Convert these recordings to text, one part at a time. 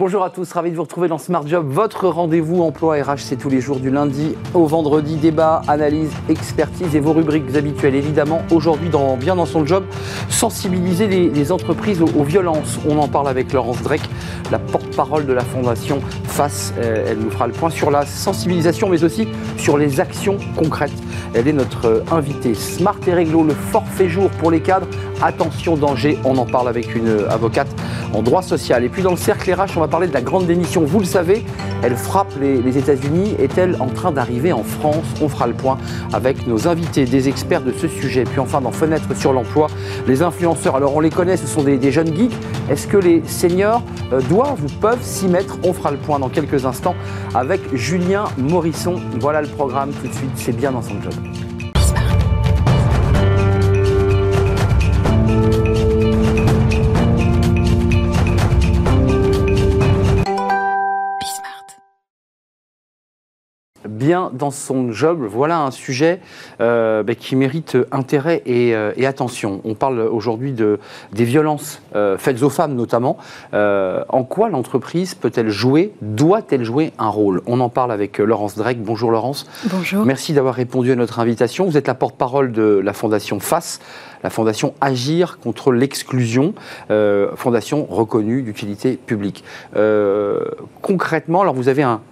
Bonjour à tous, ravi de vous retrouver dans Smart Job, votre rendez-vous emploi RH, c'est tous les jours du lundi au vendredi, débat, analyse, expertise et vos rubriques habituelles. Évidemment, aujourd'hui, dans Bien dans son job, sensibiliser les, entreprises aux, violences. On en parle avec Laurence Drake, la porte-parole de la Fondation FACE. Euh, elle nous fera le point sur la sensibilisation, mais aussi sur les actions concrètes. Elle est notre euh, invitée. Smart et réglo, le forfait jour pour les cadres. Attention danger, on en parle avec une euh, avocate en droit social. Et puis dans le cercle RH, on va parler de la grande démission. Vous le savez, elle frappe les, États-Unis. Est-elle en train d'arriver en France? On fera le point avec nos invités, des experts de ce sujet. Puis enfin, dans Fenêtre sur l'emploi, les influenceurs. Alors on les connaît, ce sont des, jeunes geeks. Est-ce que les seniors euh, doivent ou peuvent s'y mettre? On fera le point dans quelques instants avec Julien Morisson. Voilà le programme tout de suite. C'est bien dans son job. Bien dans son job. Voilà un sujet euh, ben, qui mérite intérêt euh, et, attention. On parle aujourd'hui de, des violences euh, faites aux femmes notamment. en quoi l'entreprise peut-elle jouer, doit-elle jouer un rôle? On en parle avec Laurence Drake. Bonjour Laurence. Bonjour. Merci d'avoir répondu à notre invitation. Vous êtes la porte-parole de la Fondation FACE la fondation Agir contre l'exclusion, fondation reconnue d'utilité publique. concrètement, alors vous avez un,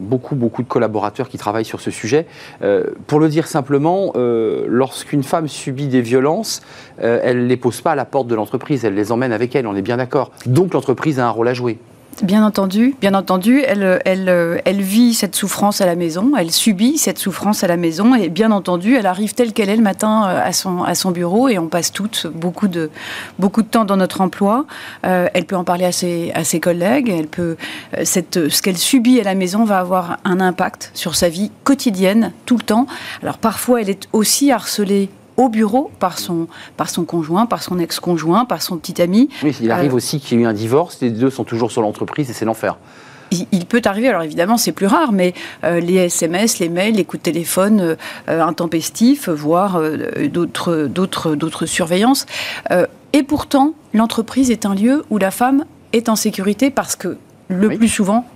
beaucoup, beaucoup de collaborateurs qui travaillent sur ce sujet. Euh, pour le dire simplement, euh, lorsqu'une femme subit des violences, euh, elle ne les pose pas à la porte de l'entreprise, elle les emmène avec elle, on est bien d'accord. Donc l'entreprise a un rôle à jouer. Bien entendu, bien entendu, elle, elle, elle vit cette souffrance à la maison, elle subit cette souffrance à la maison et bien entendu, elle arrive telle qu'elle est le matin euh, à son, à son bureau et on passe toutes beaucoup de, beaucoup de temps dans notre emploi. Euh, elle peut en parler à ses, à ses collègues, elle peut, euh, cette, ce qu'elle subit à la maison va avoir un impact sur sa vie quotidienne tout le temps. Alors parfois, elle est aussi harcelée au bureau par son, par son conjoint, par son ex-conjoint, par son petit ami. Oui, il arrive euh, aussi qu'il y ait eu un divorce, les deux sont toujours sur l'entreprise et c'est l'enfer. Il, peut arriver, alors évidemment c'est plus rare, mais euh, les SMS, les mails, les coups de téléphone euh, intempestifs, voire d'autres, d'autres, d'autres surveillances. et pourtant, l'entreprise est un lieu où la femme est en sécurité parce que le plus souvent,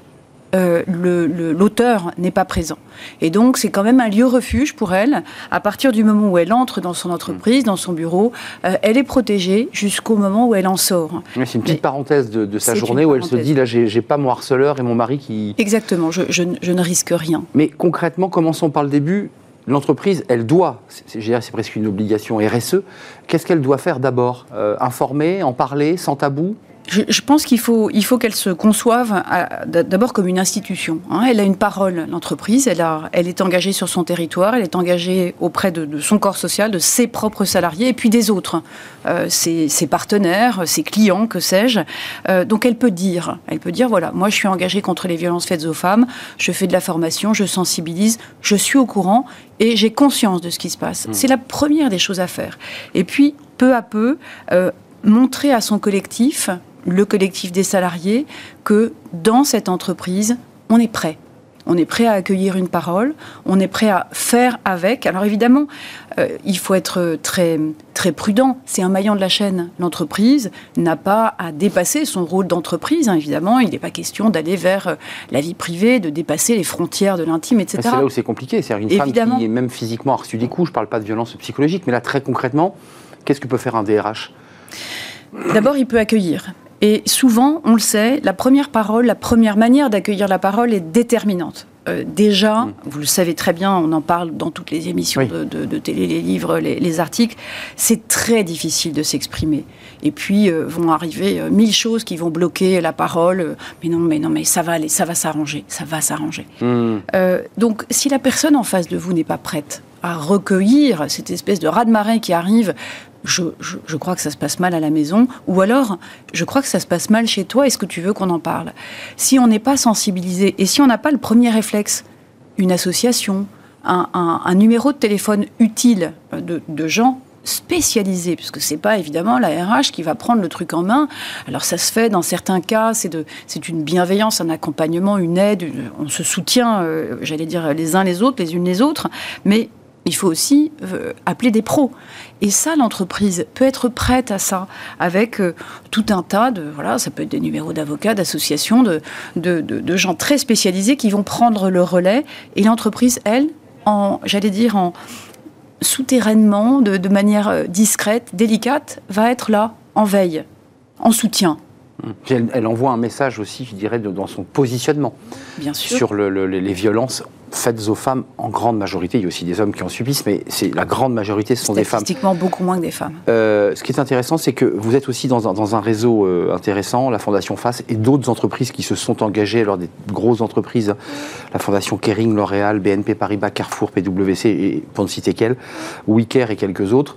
euh, l'auteur n'est pas présent. Et donc, c'est quand même un lieu refuge pour elle. À partir du moment où elle entre dans son entreprise, dans son bureau, euh, elle est protégée jusqu'au moment où elle en sort. c'est une petite parenthèse de, sa journée où elle se dit là, j'ai pas mon harceleur et mon mari qui. Exactement, je, ne risque rien. Mais concrètement, commençons par le début. L'entreprise, elle doit, c'est presque une obligation RSE, qu'est-ce qu'elle doit faire d'abord? Euh, Informer, en parler, sans tabou? Je, pense qu'il faut, il faut qu'elle se conçoive d'abord comme une institution. Hein. Elle a une parole, l'entreprise. Elle, elle est engagée sur son territoire. Elle est engagée auprès de, son corps social, de ses propres salariés et puis des autres, euh, ses, partenaires, ses clients, que sais-je. Euh, donc elle peut dire, elle peut dire voilà, moi je suis engagée contre les violences faites aux femmes. Je fais de la formation, je sensibilise, je suis au courant et j'ai conscience de ce qui se passe. Mmh. C'est la première des choses à faire. Et puis peu à peu. Euh, montrer à son collectif le collectif des salariés, que dans cette entreprise, on est prêt. On est prêt à accueillir une parole, on est prêt à faire avec. Alors évidemment, euh, il faut être très, très prudent. C'est un maillon de la chaîne. L'entreprise n'a pas à dépasser son rôle d'entreprise. Hein, évidemment, il n'est pas question d'aller vers euh, la vie privée, de dépasser les frontières de l'intime, etc. C'est là où c'est compliqué. C'est une femme qui est même physiquement reçue des coups. Je ne parle pas de violence psychologique, mais là, très concrètement, qu'est-ce que peut faire un DRH D'abord, il peut accueillir. Et souvent, on le sait, la première parole, la première manière d'accueillir la parole est déterminante. Euh, déjà, mm. vous le savez très bien, on en parle dans toutes les émissions de, télé, les livres, les, articles, c'est très difficile de s'exprimer. Et puis euh, vont arriver euh, mille choses qui vont bloquer la parole. mais non, mais non, mais ça va aller, ça va s'arranger, ça va s'arranger. Mm. donc, si la personne en face de vous n'est pas prête à recueillir cette espèce de raz-de-marée qui arrive je, crois que ça se passe mal à la maison, ou alors je crois que ça se passe mal chez toi, est-ce que tu veux qu'on en parle? Si on n'est pas sensibilisé et si on n'a pas le premier réflexe, une association, un, numéro de téléphone utile de, gens spécialisés, puisque c'est pas évidemment la RH qui va prendre le truc en main. Alors ça se fait dans certains cas, c'est c'est une bienveillance, un accompagnement, une aide, on se soutient, euh, j'allais dire les uns les autres, les unes les autres, mais il faut aussi euh, appeler des pros. Et ça, l'entreprise peut être prête à ça, avec euh, tout un tas de, voilà, ça peut être des numéros d'avocats, d'associations, de, gens très spécialisés qui vont prendre le relais. Et l'entreprise, elle, en, j'allais dire, en souterrainement, de, manière euh, discrète, délicate, va être là, en veille, en soutien. Elle, envoie un message aussi, je dirais, dans son positionnement Bien sûr. sur les violences faites aux femmes en grande majorité. Il y a aussi des hommes qui en subissent, mais c'est la grande majorité, ce sont des femmes. Statistiquement, beaucoup moins que des femmes. Euh, ce qui est intéressant, c'est que vous êtes aussi dans un, dans un réseau euh, intéressant, la Fondation FACE, et d'autres entreprises qui se sont engagées, alors des grosses entreprises, la Fondation Kering, L'Oréal, BNP Paribas, Carrefour, PwC, et pour ne citer qu'elles, WeCare et quelques autres.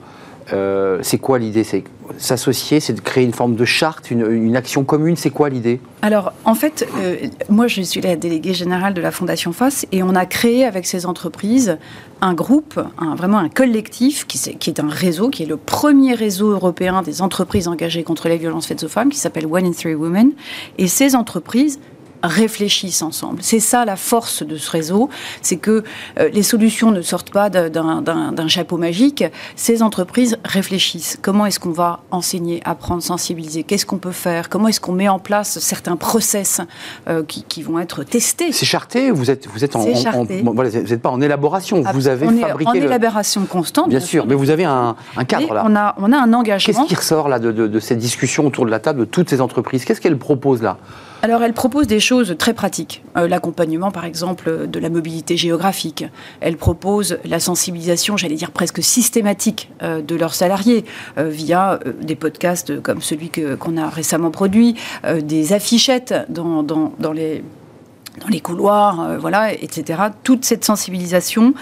Euh, c'est quoi l'idée? C'est s'associer, c'est de créer une forme de charte, une, action commune. C'est quoi l'idée? Alors, en fait, euh, moi, je suis la déléguée générale de la Fondation FACE et on a créé avec ces entreprises un groupe, vraiment un collectif qui, est un réseau, qui est le premier réseau européen des entreprises engagées contre les violences faites aux femmes, qui s'appelle One in Three Women. Et ces entreprises réfléchissent ensemble. C'est ça la force de ce réseau, c'est que euh, les solutions ne sortent pas d'un chapeau magique. Ces entreprises réfléchissent. Comment est-ce qu'on va enseigner, apprendre, sensibiliser? Qu'est-ce qu'on peut faire? Comment est-ce qu'on met en place certains process euh, qui, vont être testés? C'est charté. Vous êtes vous êtes en, vous n'êtes pas en élaboration. Ah, vous avez on fabriqué est en élaboration constante. Bien, sûr, mais vous avez un, cadre là. On a on a un engagement. Qu'est-ce qui ressort là de, de, de cette discussion autour de la table de toutes ces entreprises? Qu'est-ce qu'elles proposent là? Alors, elle propose des choses très pratiques. Euh, l'accompagnement, par exemple, de la mobilité géographique. Elle propose la sensibilisation, j'allais dire presque systématique, euh, de leurs salariés euh, via des podcasts comme celui qu'on a récemment produit, des affichettes dans, les couloirs, voilà, etc. Toute cette sensibilisation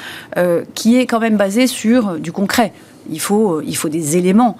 qui est quand même basée sur du concret. Il faut, il faut des éléments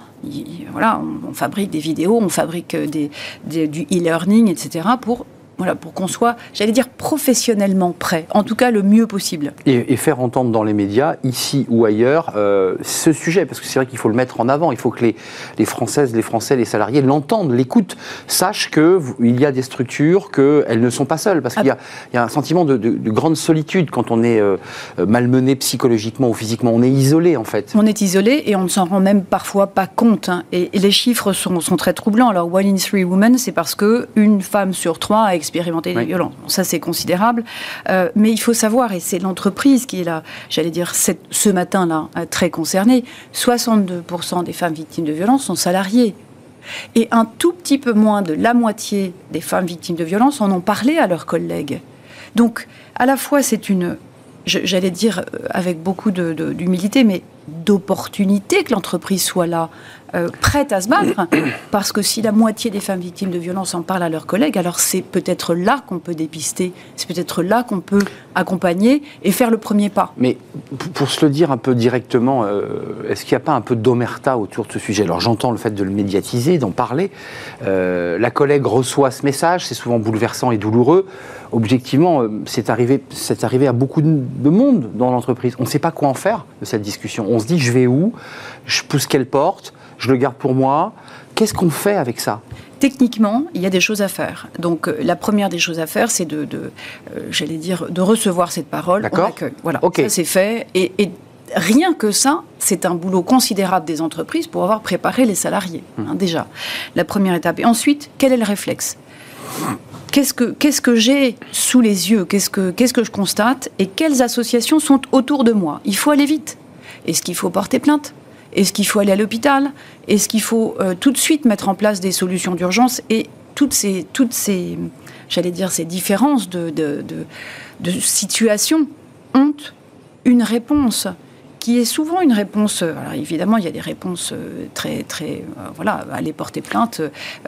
voilà, on, fabrique des vidéos, on fabrique euh, du e-learning, etc. pour voilà, pour qu'on soit, j'allais dire, professionnellement prêt, en tout cas le mieux possible. Et, faire entendre dans les médias, ici ou ailleurs, euh, ce sujet, parce que c'est vrai qu'il faut le mettre en avant, il faut que les, les Françaises, les Français, les salariés l'entendent, l'écoutent, sachent qu'il y a des structures, qu'elles ne sont pas seules, parce qu'il y, y, a un sentiment de, grande solitude quand on est euh, malmené psychologiquement ou physiquement, on est isolé en fait. On est isolé et on ne s'en rend même parfois pas compte, hein. et, les chiffres sont, sont, très troublants. Alors, One in Three Women, c'est parce qu'une femme sur trois a expérimenter des violences. ça, c'est considérable. Euh, mais il faut savoir, et c'est l'entreprise qui est là, j'allais dire ce matin-là, euh, très concernée, 62% des femmes victimes de violences sont salariées. Et un tout petit peu moins de la moitié des femmes victimes de violences en ont parlé à leurs collègues. Donc, à la fois, c'est une, j'allais dire euh, avec beaucoup d'humilité, mais d'opportunité que l'entreprise soit là, euh, prête à se battre, parce que si la moitié des femmes victimes de violences en parlent à leurs collègues, alors c'est peut-être là qu'on peut dépister, c'est peut-être là qu'on peut accompagner et faire le premier pas. Mais pour se le dire un peu directement, euh, est-ce qu'il n'y a pas un peu d'omerta autour de ce sujet? Alors j'entends le fait de le médiatiser, d'en parler. Euh, la collègue reçoit ce message, c'est souvent bouleversant et douloureux. Objectivement, c'est arrivé, arrivé à beaucoup de monde dans l'entreprise. On ne sait pas quoi en faire de cette discussion. On se dit, je vais où? Je pousse quelle porte? Je le garde pour moi? Qu'est-ce qu'on fait avec ça? Techniquement, il y a des choses à faire. Donc, euh, la première des choses à faire, c'est de, euh, j'allais dire, de recevoir cette parole D'accord. Voilà, ça c'est fait. Et, rien que ça, c'est un boulot considérable des entreprises pour avoir préparé les salariés, hein, hum. déjà. La première étape. Et ensuite, quel est le réflexe? Qu'est-ce que, qu'est-ce que j'ai sous les yeux? Qu'est-ce que, qu'est-ce que je constate? Et quelles associations sont autour de moi? Il faut aller vite. Est-ce qu'il faut porter plainte? Est-ce qu'il faut aller à l'hôpital? Est-ce qu'il faut euh, tout de suite mettre en place des solutions d'urgence? Et toutes ces, différences de, de, de, de situation ont une réponse qui est souvent une réponse. Euh, alors évidemment, il y a des réponses euh, très, très, euh, voilà, aller porter plainte,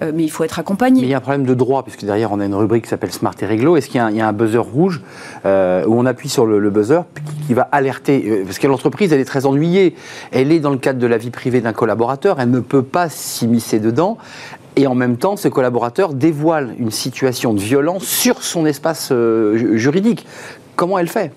mais il faut être accompagné. Mais il y a un problème de droit, puisque derrière on a une rubrique qui s'appelle Smart et Réglo. Est-ce qu'il y, a un buzzer rouge où on appuie sur le, buzzer qui va alerter Parce que l'entreprise, elle est très ennuyée. Elle est dans le cadre de la vie privée d'un collaborateur. Elle ne peut pas s'immiscer dedans. Et en même temps, ce collaborateur dévoile une situation de violence sur son espace juridique. Comment elle fait?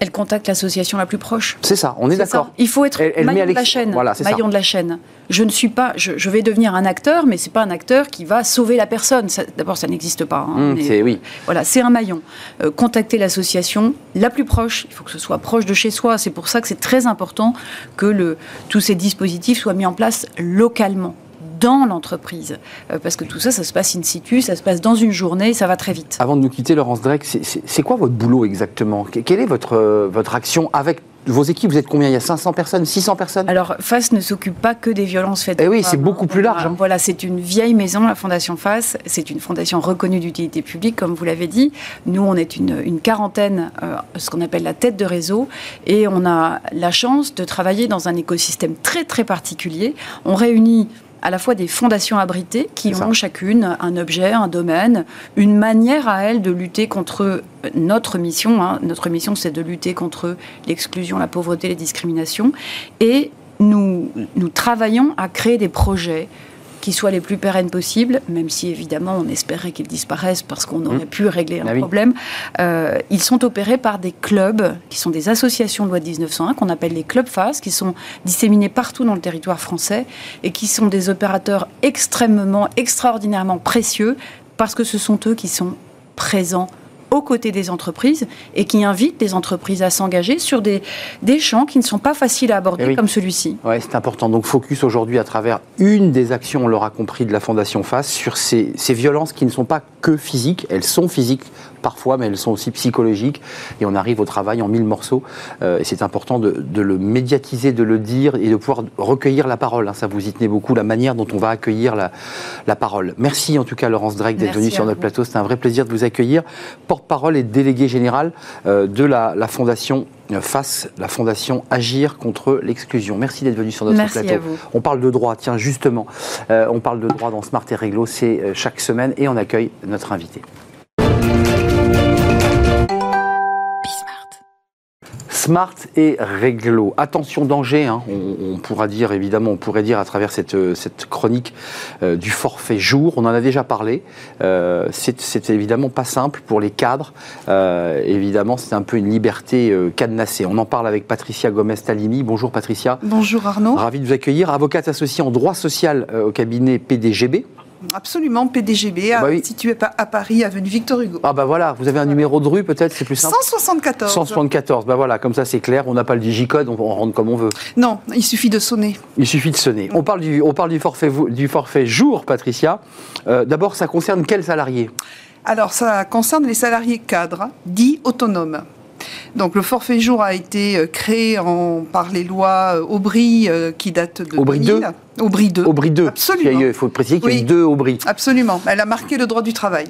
Elle contacte l'association la plus proche. C'est ça, on est, d'accord. Il faut être maillon de la chaîne. Voilà, maillon de la chaîne. Je ne suis pas, je, vais devenir un acteur, mais c'est pas un acteur qui va sauver la personne. D'abord, ça n'existe pas. Hein, mmh, c'est oui. Voilà, c'est un maillon. Euh, contacter l'association la plus proche. Il faut que ce soit proche de chez soi. C'est pour ça que c'est très important que le, tous ces dispositifs soient mis en place localement dans l'entreprise. Euh, parce que tout ça, ça se passe in situ, ça se passe dans une journée, ça va très vite. Avant de nous quitter, Laurence Drake, c'est quoi votre boulot exactement? Quelle est votre, euh, votre action avec vos équipes, vous êtes combien? Il y a 500 personnes, 600 personnes? Alors, FAS ne s'occupe pas que des violences faites Eh oui, c'est beaucoup plus large. Hein. Voilà, c'est une vieille maison, la Fondation FAS. C'est une fondation reconnue d'utilité publique, comme vous l'avez dit. Nous, on est une, quarantaine, euh, ce qu'on appelle la tête de réseau. Et on a la chance de travailler dans un écosystème très, très particulier. On réunit à la fois des fondations abritées qui ont chacune un objet, un domaine, une manière à elles de lutter contre notre mission. Hein. Notre mission, c'est de lutter contre l'exclusion, la pauvreté, les discriminations. Et nous, nous travaillons à créer des projets qui soient les plus pérennes possibles, même si évidemment on espérait qu'ils disparaissent parce qu'on aurait mmh. pu régler un ah problème. Euh, ils sont opérés par des clubs qui sont des associations de loi de 1901 qu'on appelle les clubs FAS, qui sont disséminés partout dans le territoire français et qui sont des opérateurs extrêmement, extraordinairement précieux parce que ce sont eux qui sont présents aux côtés des entreprises et qui invite les entreprises à s'engager sur des, des champs qui ne sont pas faciles à aborder eh comme celui-ci. Oui, c'est important. Donc focus aujourd'hui à travers une des actions, on l'aura compris, de la Fondation FACE sur ces, ces violences qui ne sont pas que physiques, elles sont physiques parfois, mais elles sont aussi psychologiques. Et on arrive au travail en mille morceaux. Euh, et c'est important de, le médiatiser, de le dire et de pouvoir recueillir la parole. Hein. Ça vous y tenez beaucoup, la manière dont on va accueillir la, la parole. Merci en tout cas, Laurence Drake, d'être venue sur notre plateau. C'est un vrai plaisir de vous accueillir. Porte-parole et délégué général euh, de la, la Fondation euh, face la Fondation Agir contre l'exclusion. Merci d'être venu sur notre Merci plateau. À vous. On parle de droit, tiens justement, on parle de droit dans Smart et Réglo, c'est chaque semaine et on accueille notre invité. Smart et réglo. Attention danger, hein. on, pourra dire évidemment, on pourrait dire à travers cette, cette chronique euh, du forfait jour, on en a déjà parlé. Euh, c'est évidemment pas simple pour les cadres. Euh, évidemment, c'est un peu une liberté cadenassée. On en parle avec Patricia Gomez-Talimi. Bonjour Patricia. Bonjour Arnaud. Ravi de vous accueillir. Avocate associée en droit social au cabinet PDGB. Absolument, PDGB, ah bah situé à Paris, avenue Victor Hugo. Ah bah voilà, vous avez un numéro de rue peut-être, c'est plus simple 174. 174, bah voilà, comme ça c'est clair, on n'a pas le digicode, on, rentre comme on veut. Non, il suffit de sonner. Il suffit de sonner. On parle du, on parle du, forfait, du forfait jour, Patricia. Euh, d'abord, ça concerne quels salariés? Alors, ça concerne les salariés cadres, dits autonomes. Donc le forfait jour a été euh, créé en, par les lois euh, Aubry qui datent de Aubry 2 Aubry 2. Aubry 2. Absolument. Il faut préciser qu'il y a eu deux Aubry. Absolument. Elle a marqué le droit du travail.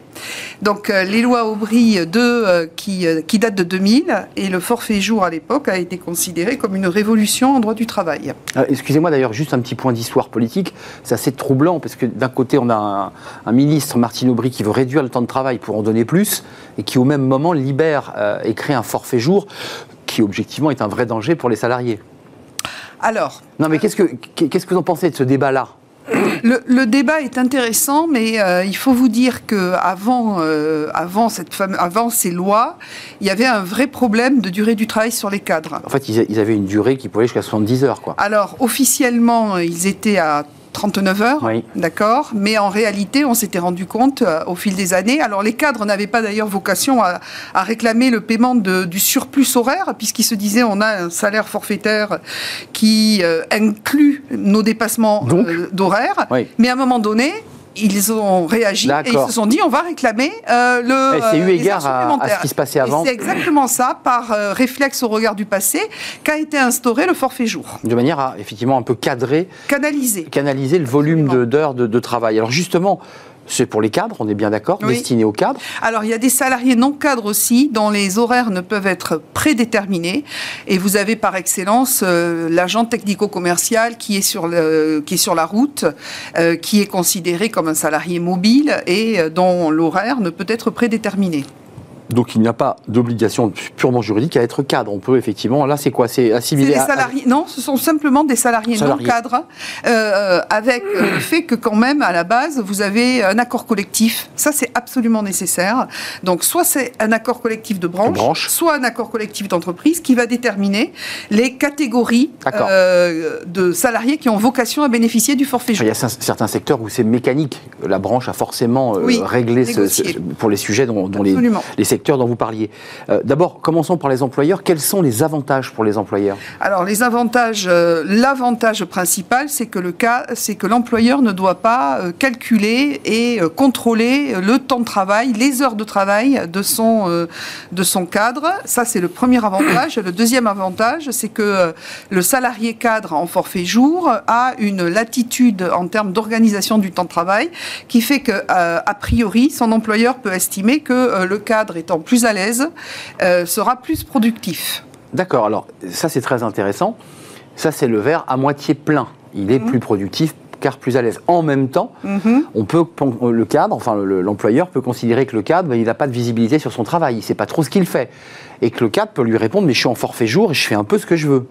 Donc les lois Aubry 2 qui, qui datent de 2000 et le forfait jour à l'époque a été considéré comme une révolution en droit du travail. Excusez-moi d'ailleurs, juste un petit point d'histoire politique. C'est assez troublant parce que d'un côté on a un, un, ministre, Martine Aubry, qui veut réduire le temps de travail pour en donner plus et qui au même moment libère et crée un forfait jour qui objectivement est un vrai danger pour les salariés. Alors. Non, mais qu'est-ce que, qu'est-ce que vous en pensez de ce débat-là? le, débat est intéressant, mais euh, il faut vous dire que avant, euh, avant, cette avant ces lois, il y avait un vrai problème de durée du travail sur les cadres. En fait, ils, ils avaient une durée qui pouvait aller jusqu'à 70 heures, quoi. Alors, officiellement, ils étaient à 39 heures, d'accord Mais en réalité, on s'était rendu compte euh, au fil des années. Alors, les cadres n'avaient pas d'ailleurs vocation à, réclamer le paiement du surplus horaire, puisqu'ils se disaient on a un salaire forfaitaire qui euh, inclut nos dépassements euh, d'horaire. Mais à un moment donné, ils ont réagi et ils se sont dit on va réclamer euh, le. C'est eu euh, égard à, ce qui se passait avant. C'est exactement ça, par euh, réflexe au regard du passé, qu'a été instauré le forfait jour. De manière à effectivement un peu cadrer, canaliser, canaliser le volume d'heures de, de, travail. Alors justement, c'est pour les cadres, on est bien d'accord, destinés aux cadres. Alors, il y a des salariés non cadres aussi, dont les horaires ne peuvent être prédéterminés. Et vous avez par excellence euh, l'agent technico-commercial qui, est sur qui est sur la route, euh, qui est considéré comme un salarié mobile et euh, dont l'horaire ne peut être prédéterminé. Donc il n'y a pas d'obligation purement juridique à être cadre. On peut effectivement, là c'est quoi? C'est salariés. Non, ce sont simplement des salariés, non cadres, euh, avec euh, le fait que quand même à la base vous avez un accord collectif. Ça c'est absolument nécessaire. Donc soit c'est un accord collectif de branche, soit un accord collectif d'entreprise qui va déterminer les catégories euh, de salariés qui ont vocation à bénéficier du forfait jour. Il y a certains secteurs où c'est mécanique. La branche a forcément réglé ce, pour les sujets dont, dont les, les secteurs dont vous parliez. Euh, d'abord, commençons par les employeurs. Quels sont les avantages pour les employeurs Alors, les avantages, euh, l'avantage principal, c'est que le cas, c'est que l'employeur ne doit pas euh, calculer et contrôler le temps de travail, les heures de travail de son, de son cadre. Ça, c'est le premier avantage. Le deuxième avantage, c'est que le salarié cadre en forfait jour a une latitude en termes d'organisation du temps de travail qui fait que, a priori, son employeur peut estimer que le cadre est plus à l'aise, euh, sera plus productif. D'accord, alors ça c'est très intéressant. Ça c'est le verre à moitié plein. Il est mhm. plus productif car plus à l'aise. En même temps, mhm. on peut, le cadre, enfin l'employeur peut considérer que le cadre, ben, il n'a pas de visibilité sur son travail, il ne sait pas trop ce qu'il fait. Et que le cadre peut lui répondre, mais je suis en forfait jour et je fais un peu ce que je veux.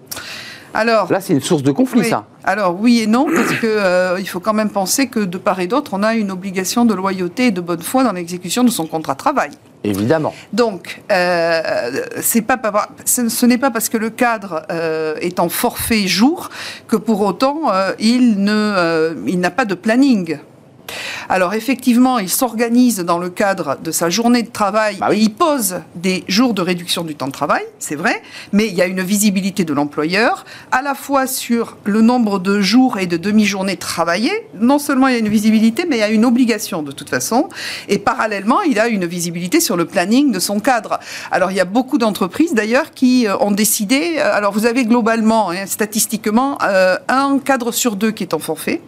Alors, Là, c'est une source de conflit, ça. Alors oui et non, parce qu'il euh, faut quand même penser que de part et d'autre, on a une obligation de loyauté et de bonne foi dans l'exécution de son contrat de travail. Évidemment. Donc, euh, ce n'est pas parce que le cadre euh, est en forfait jour que pour autant ne, il n'a pas de planning. Alors effectivement, il s'organise dans le cadre de sa journée de travail bah il pose des jours de réduction du temps de travail, c'est vrai, mais il y a une visibilité de l'employeur à la fois sur le nombre de jours et de demi-journées travaillées. Non seulement il y a une visibilité, mais il y a une obligation de toute façon. Et parallèlement, il a une visibilité sur le planning de son cadre. Alors il y a beaucoup d'entreprises d'ailleurs qui euh, ont décidé, euh, alors vous avez globalement, hein, statistiquement, euh, un cadre sur deux qui est en forfait.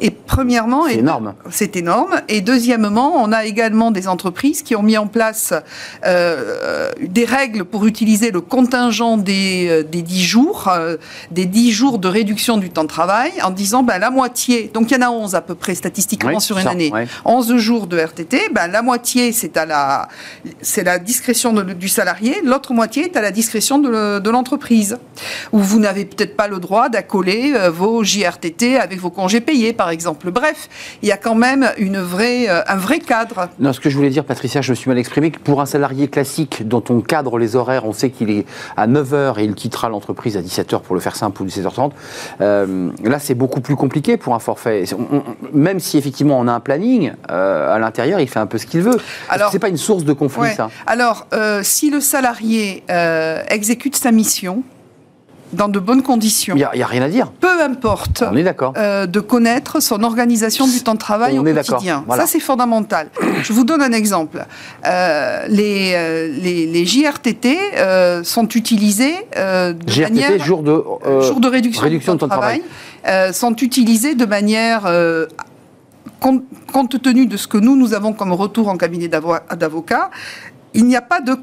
Et premièrement, c'est énorme. C'est énorme. Et deuxièmement, on a également des entreprises qui ont mis en place euh, des règles pour utiliser le contingent des, euh, des 10 jours, euh, des 10 jours de réduction du temps de travail, en disant ben, la moitié, donc il y en a 11 à peu près statistiquement sur une année, 11 jours de RTT, ben, la moitié c'est à la, c'est la discrétion du salarié, l'autre moitié est à la discrétion de, l'entreprise, où vous n'avez peut-être pas le droit d'accoler vos JRTT avec vos congés payés, par exemple. Bref, il y a quand même une vraie, euh, un vrai cadre. Non, ce que je voulais dire, Patricia, je me suis mal exprimé, que pour un salarié classique dont on cadre les horaires, on sait qu'il est à 9h et il quittera l'entreprise à 17h pour le faire simple ou 17h30, euh, là c'est beaucoup plus compliqué pour un forfait. même si effectivement on a un planning, euh, à l'intérieur il fait un peu ce qu'il veut. Alors, c'est pas une source de conflit ça Alors, si le salarié exécute sa mission, dans de bonnes conditions. Il n'y a, rien à dire. Peu importe. On est d'accord. Euh, de connaître son organisation du temps de travail au quotidien. Ça, c'est fondamental. Je vous donne un exemple. Euh, les, euh, les, les, JRTT sont utilisés de JRTT, manière... jour de, jour de réduction, réduction du temps de travail, travail. sont utilisés de manière compte, tenu de ce que nous, nous avons comme retour en cabinet d'avocats, il n'y a pas de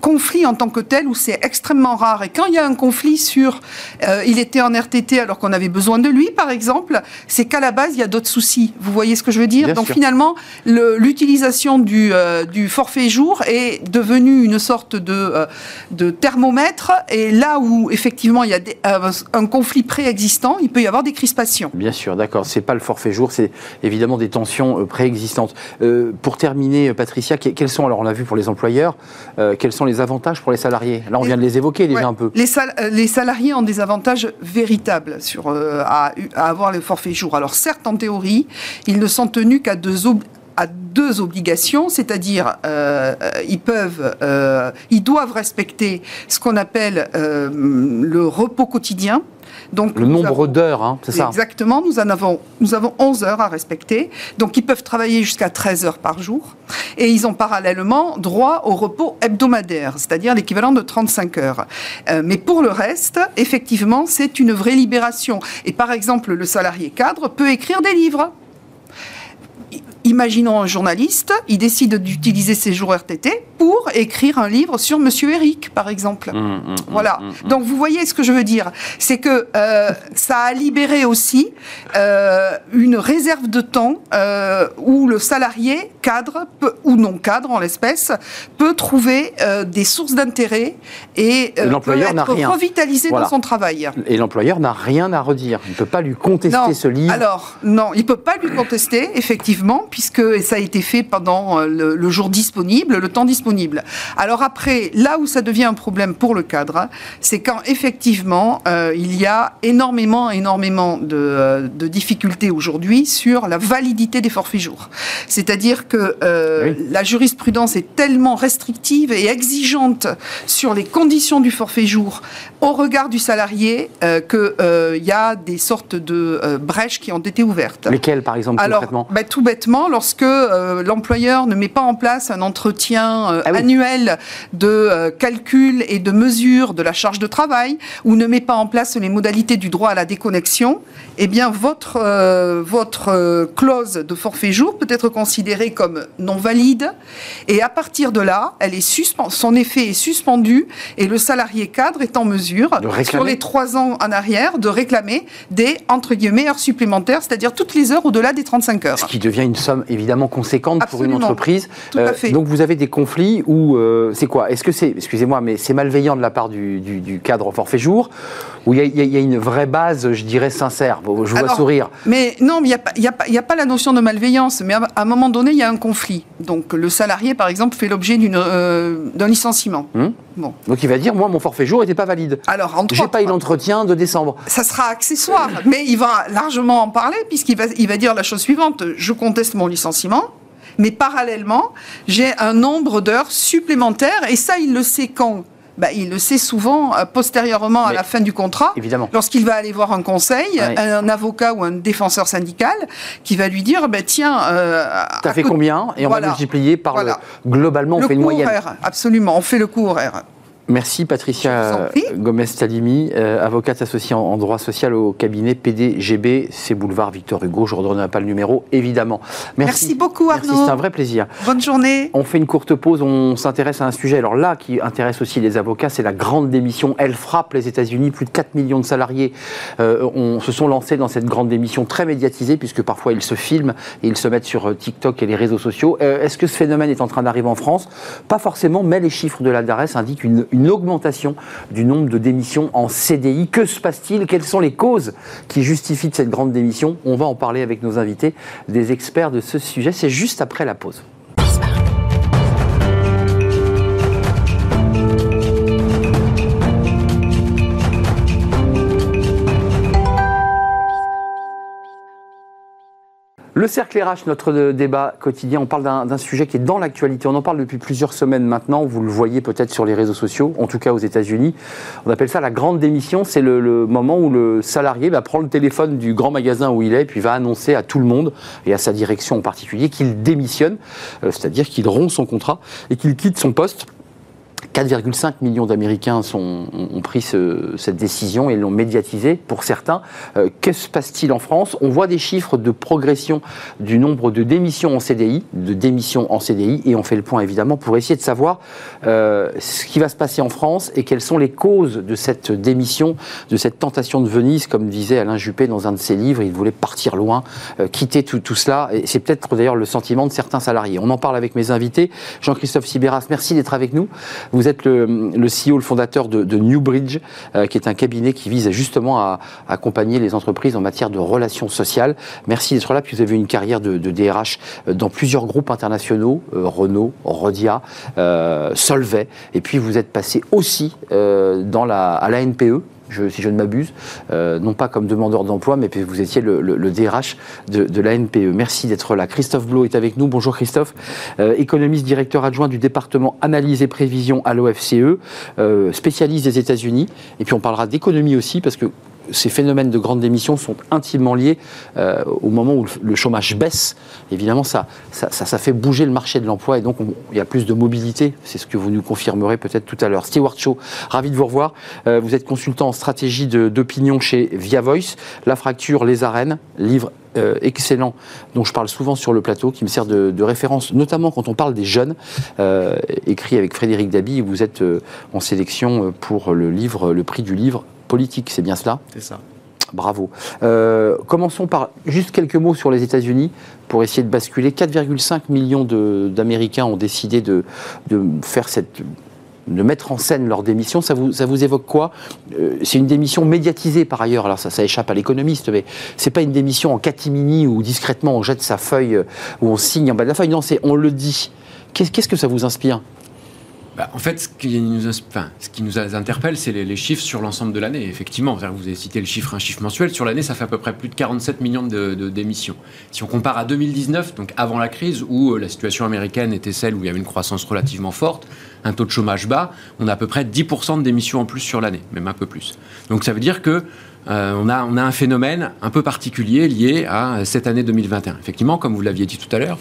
conflit en tant que tel où c'est extrêmement rare. Et quand il y a un conflit sur euh, il était en RTT alors qu'on avait besoin de lui, par exemple, c'est qu'à la base, il y a d'autres soucis. Vous voyez ce que je veux dire Donc finalement, l'utilisation du, euh, du, forfait jour est devenue une sorte de, euh, de thermomètre. Et là où effectivement il y a un conflit préexistant, il peut y avoir des crispations. Bien sûr, d'accord. C'est pas le forfait jour, c'est évidemment des tensions préexistantes. pour terminer, Patricia, quels sont, alors on l'a vu pour les employés, euh, quels sont les avantages pour les salariés? Là, on vient de les évoquer déjà un peu. Les, euh, les, salariés ont des avantages véritables sur, euh, à, avoir le forfait jour. Alors certes, en théorie, ils ne sont tenus qu'à deux, à deux obligations, c'est-à-dire ils peuvent, ils doivent respecter ce qu'on appelle le repos quotidien, donc, le nombre d'heures, hein, c'est ça Exactement, nous en avons, nous avons 11 heures à respecter. Donc ils peuvent travailler jusqu'à 13 heures par jour. Et ils ont parallèlement droit au repos hebdomadaire, c'est-à-dire l'équivalent de 35 heures. Euh, mais pour le reste, effectivement, c'est une vraie libération. Et par exemple, le salarié cadre peut écrire des livres. Imaginons un journaliste, il décide d'utiliser ses jours RTT, pour écrire un livre sur Monsieur Eric, par exemple. Mmh, mmh, mmh, voilà. Donc vous voyez ce que je veux dire, c'est que euh, ça a libéré aussi euh, une réserve de temps euh, où le salarié cadre ou non cadre en l'espèce peut trouver des sources d'intérêt et, peut être revitalisé dans son travail. Et l'employeur n'a rien à redire. Il ne peut pas lui contester ce livre. Alors non, il ne peut pas lui contester effectivement puisque ça a été fait pendant le, le jour disponible, le temps disponible alors après, là où ça devient un problème pour le cadre, c'est quand effectivement euh, il y a énormément, énormément de, euh, difficultés aujourd'hui sur la validité des forfaits jours. C'est-à-dire que euh, la jurisprudence est tellement restrictive et exigeante sur les conditions du forfait jour au regard du salarié qu'il y a des sortes de brèches qui ont été ouvertes. Lesquelles, par exemple, Alors, ben, Tout bêtement, lorsque l'employeur ne met pas en place un entretien euh, ah annuel de euh, calcul et de mesure de la charge de travail, ou ne met pas en place les modalités du droit à la déconnexion, eh bien votre, euh, votre clause de forfait jour peut être considérée comme non valide, et à partir de là, elle est son effet est suspendu, et le salarié cadre est en mesure, sur les trois ans en arrière, de réclamer des entre guillemets heures supplémentaires, c'est-à-dire toutes les heures au-delà des 35 heures. Ce qui devient une somme évidemment conséquente pour une entreprise. Tout à fait. Donc vous avez des conflits ou euh, c'est quoi? Est-ce que c'est, excusez-moi, mais c'est malveillant de la part du, cadre forfait jour? Ou il y, a une vraie base, je dirais, sincère Je vois sourire. Mais non, il n'y a, a, pas la notion de malveillance, mais à, un moment donné, il y a un conflit. Donc le salarié, par exemple, fait l'objet euh, d'un licenciement. Hum. Bon. Donc il va dire, moi, mon forfait jour n'était pas valide. Alors, j'ai pas eu l'entretien de décembre. Ça sera accessoire, mais il va largement en parler puisqu'il va, il va dire la chose suivante je conteste mon licenciement mais parallèlement, j'ai un nombre d'heures supplémentaires, et ça, il le sait quand? Bah, il le sait souvent euh, postérieurement à la fin du contrat, lorsqu'il va aller voir un conseil, un, avocat ou un défenseur syndical, qui va lui dire bah, tiens. Euh, T'as fait combien? Et on va multiplier par le. Globalement, on fait une moyenne. Horaire, absolument, on fait le coût horaire. Merci Patricia Gomez-Talimi, euh, avocate associée en, droit social au cabinet PDGB, c'est boulevard Victor Hugo. Je ne redonnerai pas le numéro, évidemment. Merci, beaucoup Arnaud. C'est un vrai plaisir. Bonne journée. On fait une courte pause, on s'intéresse à un sujet. Alors là, qui intéresse aussi les avocats, c'est la grande démission. Elle frappe les États-Unis. Plus de 4 millions de salariés euh, se sont lancés dans cette grande démission très médiatisée, puisque parfois ils se filment et ils se mettent sur euh, TikTok et les réseaux sociaux. Est-ce que ce phénomène est en train d'arriver en France? Pas forcément, mais les chiffres de la DARES indiquent une une augmentation du nombre de démissions en CDI. Que se passe-t-il? Quelles sont les causes qui justifient cette grande démission? On va en parler avec nos invités, des experts de ce sujet. C'est juste après la pause. Le cercle RH, notre débat quotidien, on parle d'un sujet qui est dans l'actualité. On en parle depuis plusieurs semaines maintenant. Vous le voyez peut-être sur les réseaux sociaux, en tout cas aux États-Unis. On appelle ça la grande démission. C'est le, moment où le salarié va prendre le téléphone du grand magasin où il est, puis va annoncer à tout le monde et à sa direction en particulier qu'il démissionne, euh, c'est-à-dire qu'il rompt son contrat et qu'il quitte son poste 4,5 millions d'Américains ont pris cette décision et l'ont médiatisée pour certains. Euh, que se passe-t-il en France? On voit des chiffres de progression du nombre de démissions en CDI, de démissions en CDI, et on fait le point évidemment pour essayer de savoir euh, ce qui va se passer en France et quelles sont les causes de cette démission, de cette tentation de Venise, comme disait Alain Juppé dans un de ses livres. Il voulait partir loin, euh, quitter tout, cela. Et c'est peut-être d'ailleurs le sentiment de certains salariés. On en parle avec mes invités. Jean-Christophe Sibéras, merci d'être avec nous. Vous êtes le, CEO, le fondateur de, Newbridge, euh, qui est un cabinet qui vise justement à, accompagner les entreprises en matière de relations sociales. Merci d'être là. Puis vous avez une carrière de, DRH euh, dans plusieurs groupes internationaux, euh, Renault, Rodia, Solvay. Et puis vous êtes passé aussi dans la, à la NPE, si je ne m'abuse, euh, non pas comme demandeur d'emploi, mais vous étiez le, DRH de, la NPE. Merci d'être là. Christophe Blo est avec nous. Bonjour Christophe, euh, économiste, directeur adjoint du département analyse et prévision à l'OFCE, euh, spécialiste des États-Unis. Et puis on parlera d'économie aussi, parce que ces phénomènes de grande démission sont intimement liés euh, au moment où le chômage baisse. Évidemment, ça, ça, ça, fait bouger le marché de l'emploi et donc il y a plus de mobilité. C'est ce que vous nous confirmerez peut-être tout à l'heure. Stewart Shaw, ravi de vous revoir. Euh, vous êtes consultant en stratégie d'opinion chez Via Voice. La fracture, les arènes, livre euh, excellent dont je parle souvent sur le plateau, qui me sert de, référence, notamment quand on parle des jeunes, écrit avec Frédéric Dabi. Vous êtes en sélection pour le livre, le prix du livre politique, c'est bien cela C'est ça. Bravo. Euh, commençons par juste quelques mots sur les États-Unis pour essayer de basculer. 4,5 millions d'Américains ont décidé de, faire cette de mettre en scène leur démission, ça vous, ça vous évoque quoi? Euh, C'est une démission médiatisée par ailleurs, alors ça, ça échappe à l'économiste, mais c'est pas une démission en catimini où discrètement on jette sa feuille, ou on signe en bas de la feuille, non, c'est on le dit. Qu'est-ce que ça vous inspire? Bah, en fait, ce qui nous, interpelle, c'est les, chiffres sur l'ensemble de l'année. Effectivement, vous avez cité le chiffre, un chiffre mensuel. Sur l'année, ça fait à peu près plus de 47 millions de, démissions. Si on compare à 2019, donc avant la crise, où euh, la situation américaine était celle où il y avait une croissance relativement forte, un taux de chômage bas, on a à peu près 10% de démissions en plus sur l'année, même un peu plus. Donc ça veut dire que euh, a, un phénomène un peu particulier lié à cette année 2021. Effectivement, comme vous l'aviez dit tout à l'heure,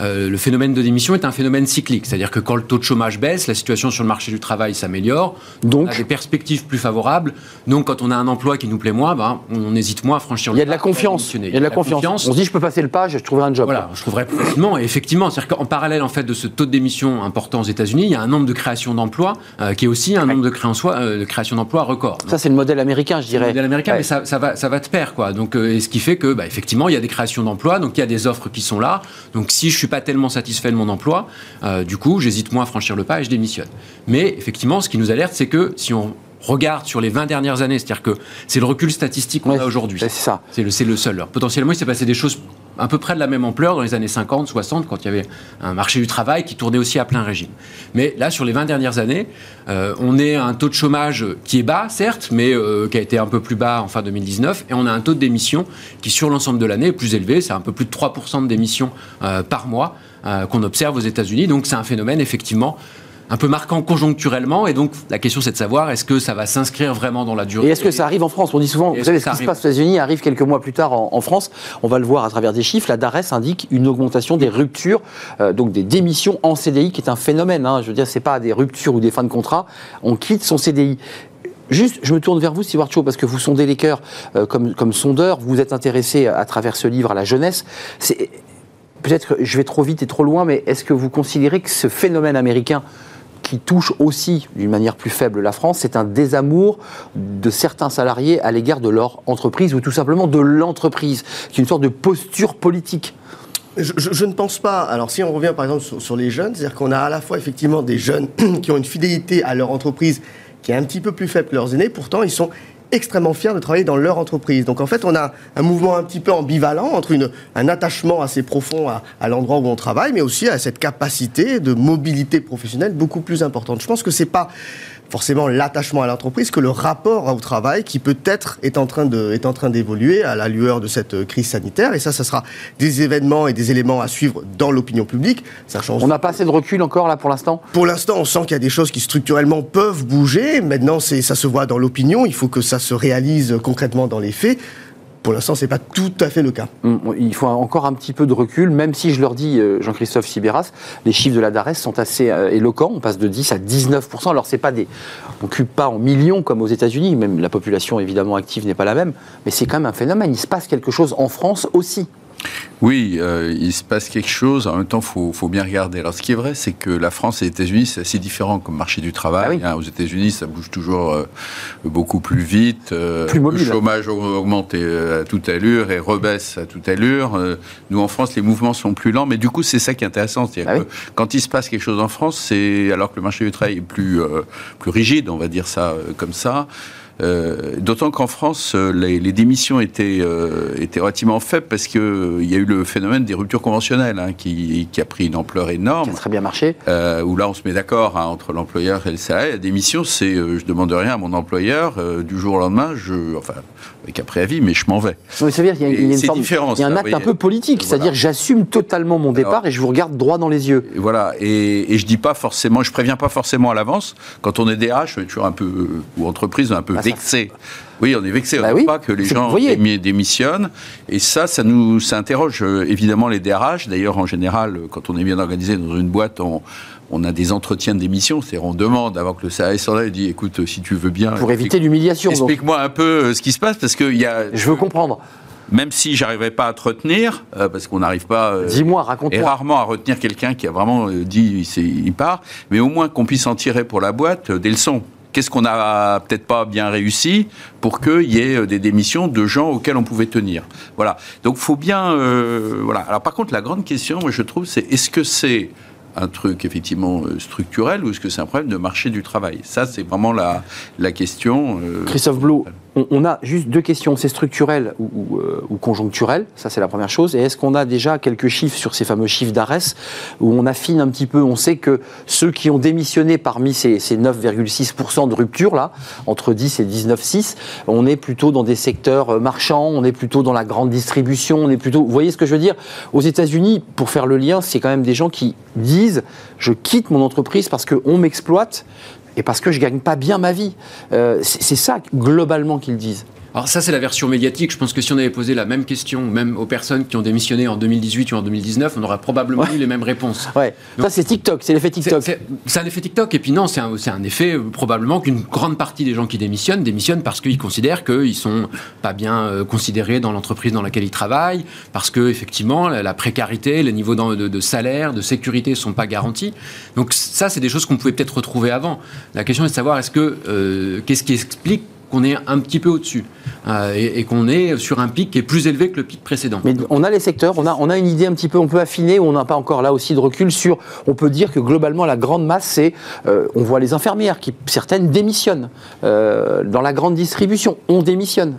euh, le phénomène de démission est un phénomène cyclique. C'est-à-dire que quand le taux de chômage baisse, la situation sur le marché du travail s'améliore. Donc, on a des perspectives plus favorables. Donc, quand on a un emploi qui nous plaît moins, ben, on hésite moins à franchir le Il y a de la confiance. Il y a de la, confiance. On se dit, je peux passer le pas, je trouverai un job. Voilà, je trouverai plus facilement. Et effectivement, c'est-à-dire qu'en parallèle, en fait, de ce taux de démission important aux États-Unis, il y a un nombre de créations d'emplois euh, qui est aussi un nombre de, créations, euh, de créations d'emplois record. ça, c'est le modèle américain, je dirais. Le modèle américain, mais ça, ça, va, ça va de pair, quoi. Donc, et ce qui fait que, bah, effectivement, il y a des créations d'emplois, donc il y a des offres qui sont là. Donc, si je suis pas tellement satisfait de mon emploi, euh, du coup, j'hésite moins à franchir le pas et je démissionne. Mais effectivement, ce qui nous alerte, c'est que si on regarde sur les 20 dernières années, c'est-à-dire que c'est le recul statistique qu'on a aujourd'hui. C'est ça. C'est le, le, seul. potentiellement, il s'est passé des choses à peu près de la même ampleur dans les années 50, 60, quand il y avait un marché du travail qui tournait aussi à plein régime. Mais là, sur les 20 dernières années, euh, on est à un taux de chômage qui est bas, certes, mais euh, qui a été un peu plus bas en fin 2019, et on a un taux de démission qui, sur l'ensemble de l'année, est plus élevé. C'est un peu plus de 3% de démission par mois. Euh, qu'on observe aux États-Unis. Donc c'est un phénomène effectivement un peu marquant conjoncturellement. Et donc, la question, c'est de savoir est-ce que ça va s'inscrire vraiment dans la durée Et est-ce que ça arrive en France? On dit souvent, vous savez, ce qui se passe aux États-Unis arrive quelques mois plus tard en, France. On va le voir à travers des chiffres. La DARES indique une augmentation des ruptures, euh, donc des démissions en CDI, qui est un phénomène. Hein. Je veux dire, c'est pas des ruptures ou des fins de contrat. On quitte son CDI. Juste, je me tourne vers vous, Stewart Shaw, parce que vous sondez les cœurs euh, comme, comme sondeur. Vous êtes intéressé à travers ce livre à la jeunesse. Peut-être que je vais trop vite et trop loin, mais est-ce que vous considérez que ce phénomène américain qui touche aussi d'une manière plus faible la France, c'est un désamour de certains salariés à l'égard de leur entreprise ou tout simplement de l'entreprise, qui est une sorte de posture politique. Je, ne pense pas. Alors, si on revient par exemple sur, sur les jeunes, c'est-à-dire qu'on a à la fois effectivement des jeunes qui ont une fidélité à leur entreprise qui est un petit peu plus faible que leurs aînés, pourtant ils sont extrêmement fiers de travailler dans leur entreprise. Donc en fait, on a un mouvement un petit peu ambivalent entre un attachement assez profond à, à l'endroit où on travaille, mais aussi à cette capacité de mobilité professionnelle beaucoup plus importante. Je pense que c'est pas forcément l'attachement à l'entreprise que le rapport au travail qui peut-être est en train de est en train d'évoluer à la lueur de cette crise sanitaire. Et ça ça sera des événements et des éléments à suivre dans l'opinion publique. On n'a pas assez de recul encore là pour l'instant? Pour l'instant on sent qu'il y a des choses qui structurellement peuvent bouger. Maintenant c'est ça se voit dans l'opinion. Il faut que ça se réalise concrètement dans les faits pour l'instant, ce n'est pas tout à fait le cas. Mm, il faut encore un petit peu de recul, même si je leur dis, euh, Jean-Christophe Sibéras, les chiffres de la DARES sont assez euh, éloquents. On passe de 10 à 19% Alors, c'est pas des. On ne pas en millions comme aux États-Unis, même la population évidemment active n'est pas la même, mais c'est quand même un phénomène. Il se passe quelque chose en France aussi. Oui, euh, il se passe quelque chose. En même temps, il faut, bien regarder. Alors, ce qui est vrai, c'est que la France et les États-Unis, c'est assez différent comme marché du travail. Ah hein. aux États-Unis, ça bouge toujours euh, beaucoup plus vite. Euh, le chômage augmente à toute allure et rebaisse à toute allure. nous, en France, les mouvements sont plus lents. Mais du coup, c'est ça qui est intéressant. cest ah quand il se passe quelque chose en France, c'est alors que le marché du travail est plus, plus rigide, on va dire ça comme ça. Euh, d'autant qu'en France, euh, les, démissions étaient, euh, étaient relativement faibles parce qu'il y a eu le phénomène des ruptures conventionnelles hein, qui, qui, a pris une ampleur énorme. Ça a très bien marché. où là, on se met d'accord hein, entre l'employeur et le salarié. La démission, c'est je demande rien à mon employeur, du jour au lendemain, je, enfin, avec un préavis, mais je m'en vais. Oui, ça veut dire qu'il y a, une, il y a un acte un peu politique, c'est-à-dire j'assume totalement mon départ et je vous regarde droit dans les yeux. Voilà, et, et je dis pas forcément, je préviens pas forcément à l'avance. Quand on est DH, toujours un peu, ou entreprise, un peu vexé. Oui, on est vexé. Bah on ne veut pas que les gens démissionnent. Et ça, ça nous ça interroge euh, évidemment les DRH. D'ailleurs, en général, quand on est bien organisé dans une boîte, on, on a des entretiens d'émission, c'est-à-dire on demande avant que le CAS en ait, dit écoute, si tu veux bien. Pour éviter l'humiliation. Explique-moi un peu euh, ce qui se passe, parce qu'il y a. Je veux comprendre. Même si j'arriverai pas à te retenir, euh, parce qu'on n'arrive pas. Euh, Dis-moi, raconte-moi. Et rarement à retenir quelqu'un qui a vraiment dit il part, mais au moins qu'on puisse en tirer pour la boîte des leçons qu'est-ce qu'on n'a peut-être pas bien réussi pour qu'il y ait des démissions de gens auxquels on pouvait tenir? Voilà. Donc, faut bien. voilà. Alors, par contre, la grande question, moi, je trouve, c'est est-ce que c'est un truc effectivement euh, structurel ou est-ce que c'est un problème de marché du travail? Ça, c'est vraiment la, la question. Euh, Christophe Blou, on, a juste deux questions. C'est structurel ou, euh, ou, conjoncturel Ça, c'est la première chose. Et est-ce qu'on a déjà quelques chiffres sur ces fameux chiffres d'ARES où on affine un petit peu On sait que ceux qui ont démissionné parmi ces, ces 9,6% de rupture, là, entre 10 et 19,6, on est plutôt dans des secteurs marchands, on est plutôt dans la grande distribution, on est plutôt. Vous voyez ce que je veux dire? Aux États-Unis, pour faire le lien, c'est quand même des gens qui disent je quitte mon entreprise parce qu'on m'exploite et parce que je gagne pas bien ma vie. Euh, c'est ça globalement qu'ils disent. Alors ça, c'est la version médiatique. Je pense que si on avait posé la même question, même aux personnes qui ont démissionné en 2018 ou en 2019, on aurait probablement eu les mêmes réponses. Ouais. ça, c'est TikTok, c'est l'effet TikTok. C'est un effet TikTok. Et puis non, c'est un, un, effet euh, probablement qu'une grande partie des gens qui démissionnent démissionnent parce qu'ils considèrent qu'ils sont pas bien euh, considérés dans l'entreprise dans laquelle ils travaillent, parce que effectivement la, précarité, les niveaux de, de, salaire, de sécurité sont pas garantis. Donc ça, c'est des choses qu'on pouvait peut-être retrouver avant. La question est de savoir est-ce que euh, qu'est-ce qui explique qu'on est un petit peu au-dessus euh, et, qu'on est sur un pic qui est plus élevé que le pic précédent. Mais on a les secteurs, on a, on a une idée un petit peu, on peut affiner, on n'a pas encore là aussi de recul sur. On peut dire que globalement, la grande masse, c'est. Euh, on voit les infirmières qui, certaines, démissionnent. Euh, dans la grande distribution, on démissionne.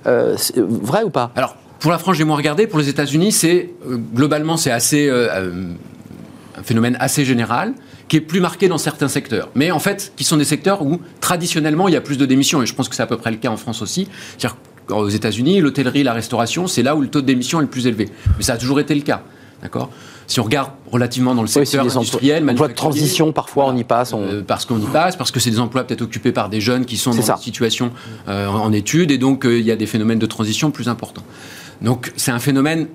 vrai ou pas? Alors, pour la France, j'ai moins regardé. Pour les États-Unis, c'est globalement, c'est assez. un phénomène assez général qui est plus marqué dans certains secteurs. Mais en fait, qui sont des secteurs où traditionnellement il y a plus de démissions. Et je pense que c'est à peu près le cas en France aussi. C'est-à-dire qu'aux États-Unis, l'hôtellerie, la restauration, c'est là où le taux de démission est le plus élevé. Mais ça a toujours été le cas. D'accord? Si on regarde relativement dans le secteur oui, industriel, emplois de transition, parfois on y passe. Euh, parce qu'on y passe, parce que c'est des emplois peut-être occupés par des jeunes qui sont dans une situation euh, en, études, et donc euh, il y a des phénomènes de transition plus importants. Donc c'est un phénomène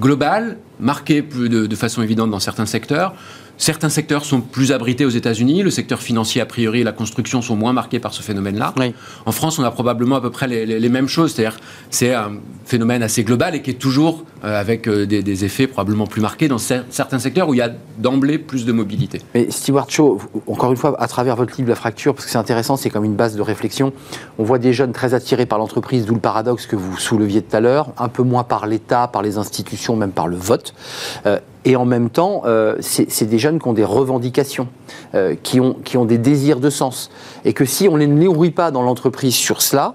global, marqué plus de, façon évidente dans certains secteurs. Certains secteurs sont plus abrités aux États-Unis. Le secteur financier, a priori, et la construction sont moins marqués par ce phénomène-là. En France, on a probablement à peu près les, mêmes choses. C'est-à-dire, c'est un phénomène assez global et qui est toujours euh, avec euh, des, effets probablement plus marqués dans certains secteurs où il y a d'emblée plus de mobilité. Mais Stewart Shaw, encore une fois, à travers votre livre La Fracture, parce que c'est intéressant, c'est comme une base de réflexion. On voit des jeunes très attirés par l'entreprise, d'où le paradoxe que vous souleviez tout à l'heure, un peu moins par l'État, par les institutions, même par le vote. Euh, et en même temps, euh, c'est des jeunes qui ont des revendications, euh, qui, ont, qui ont des désirs de sens. Et que si on ne les nourrit pas dans l'entreprise sur cela,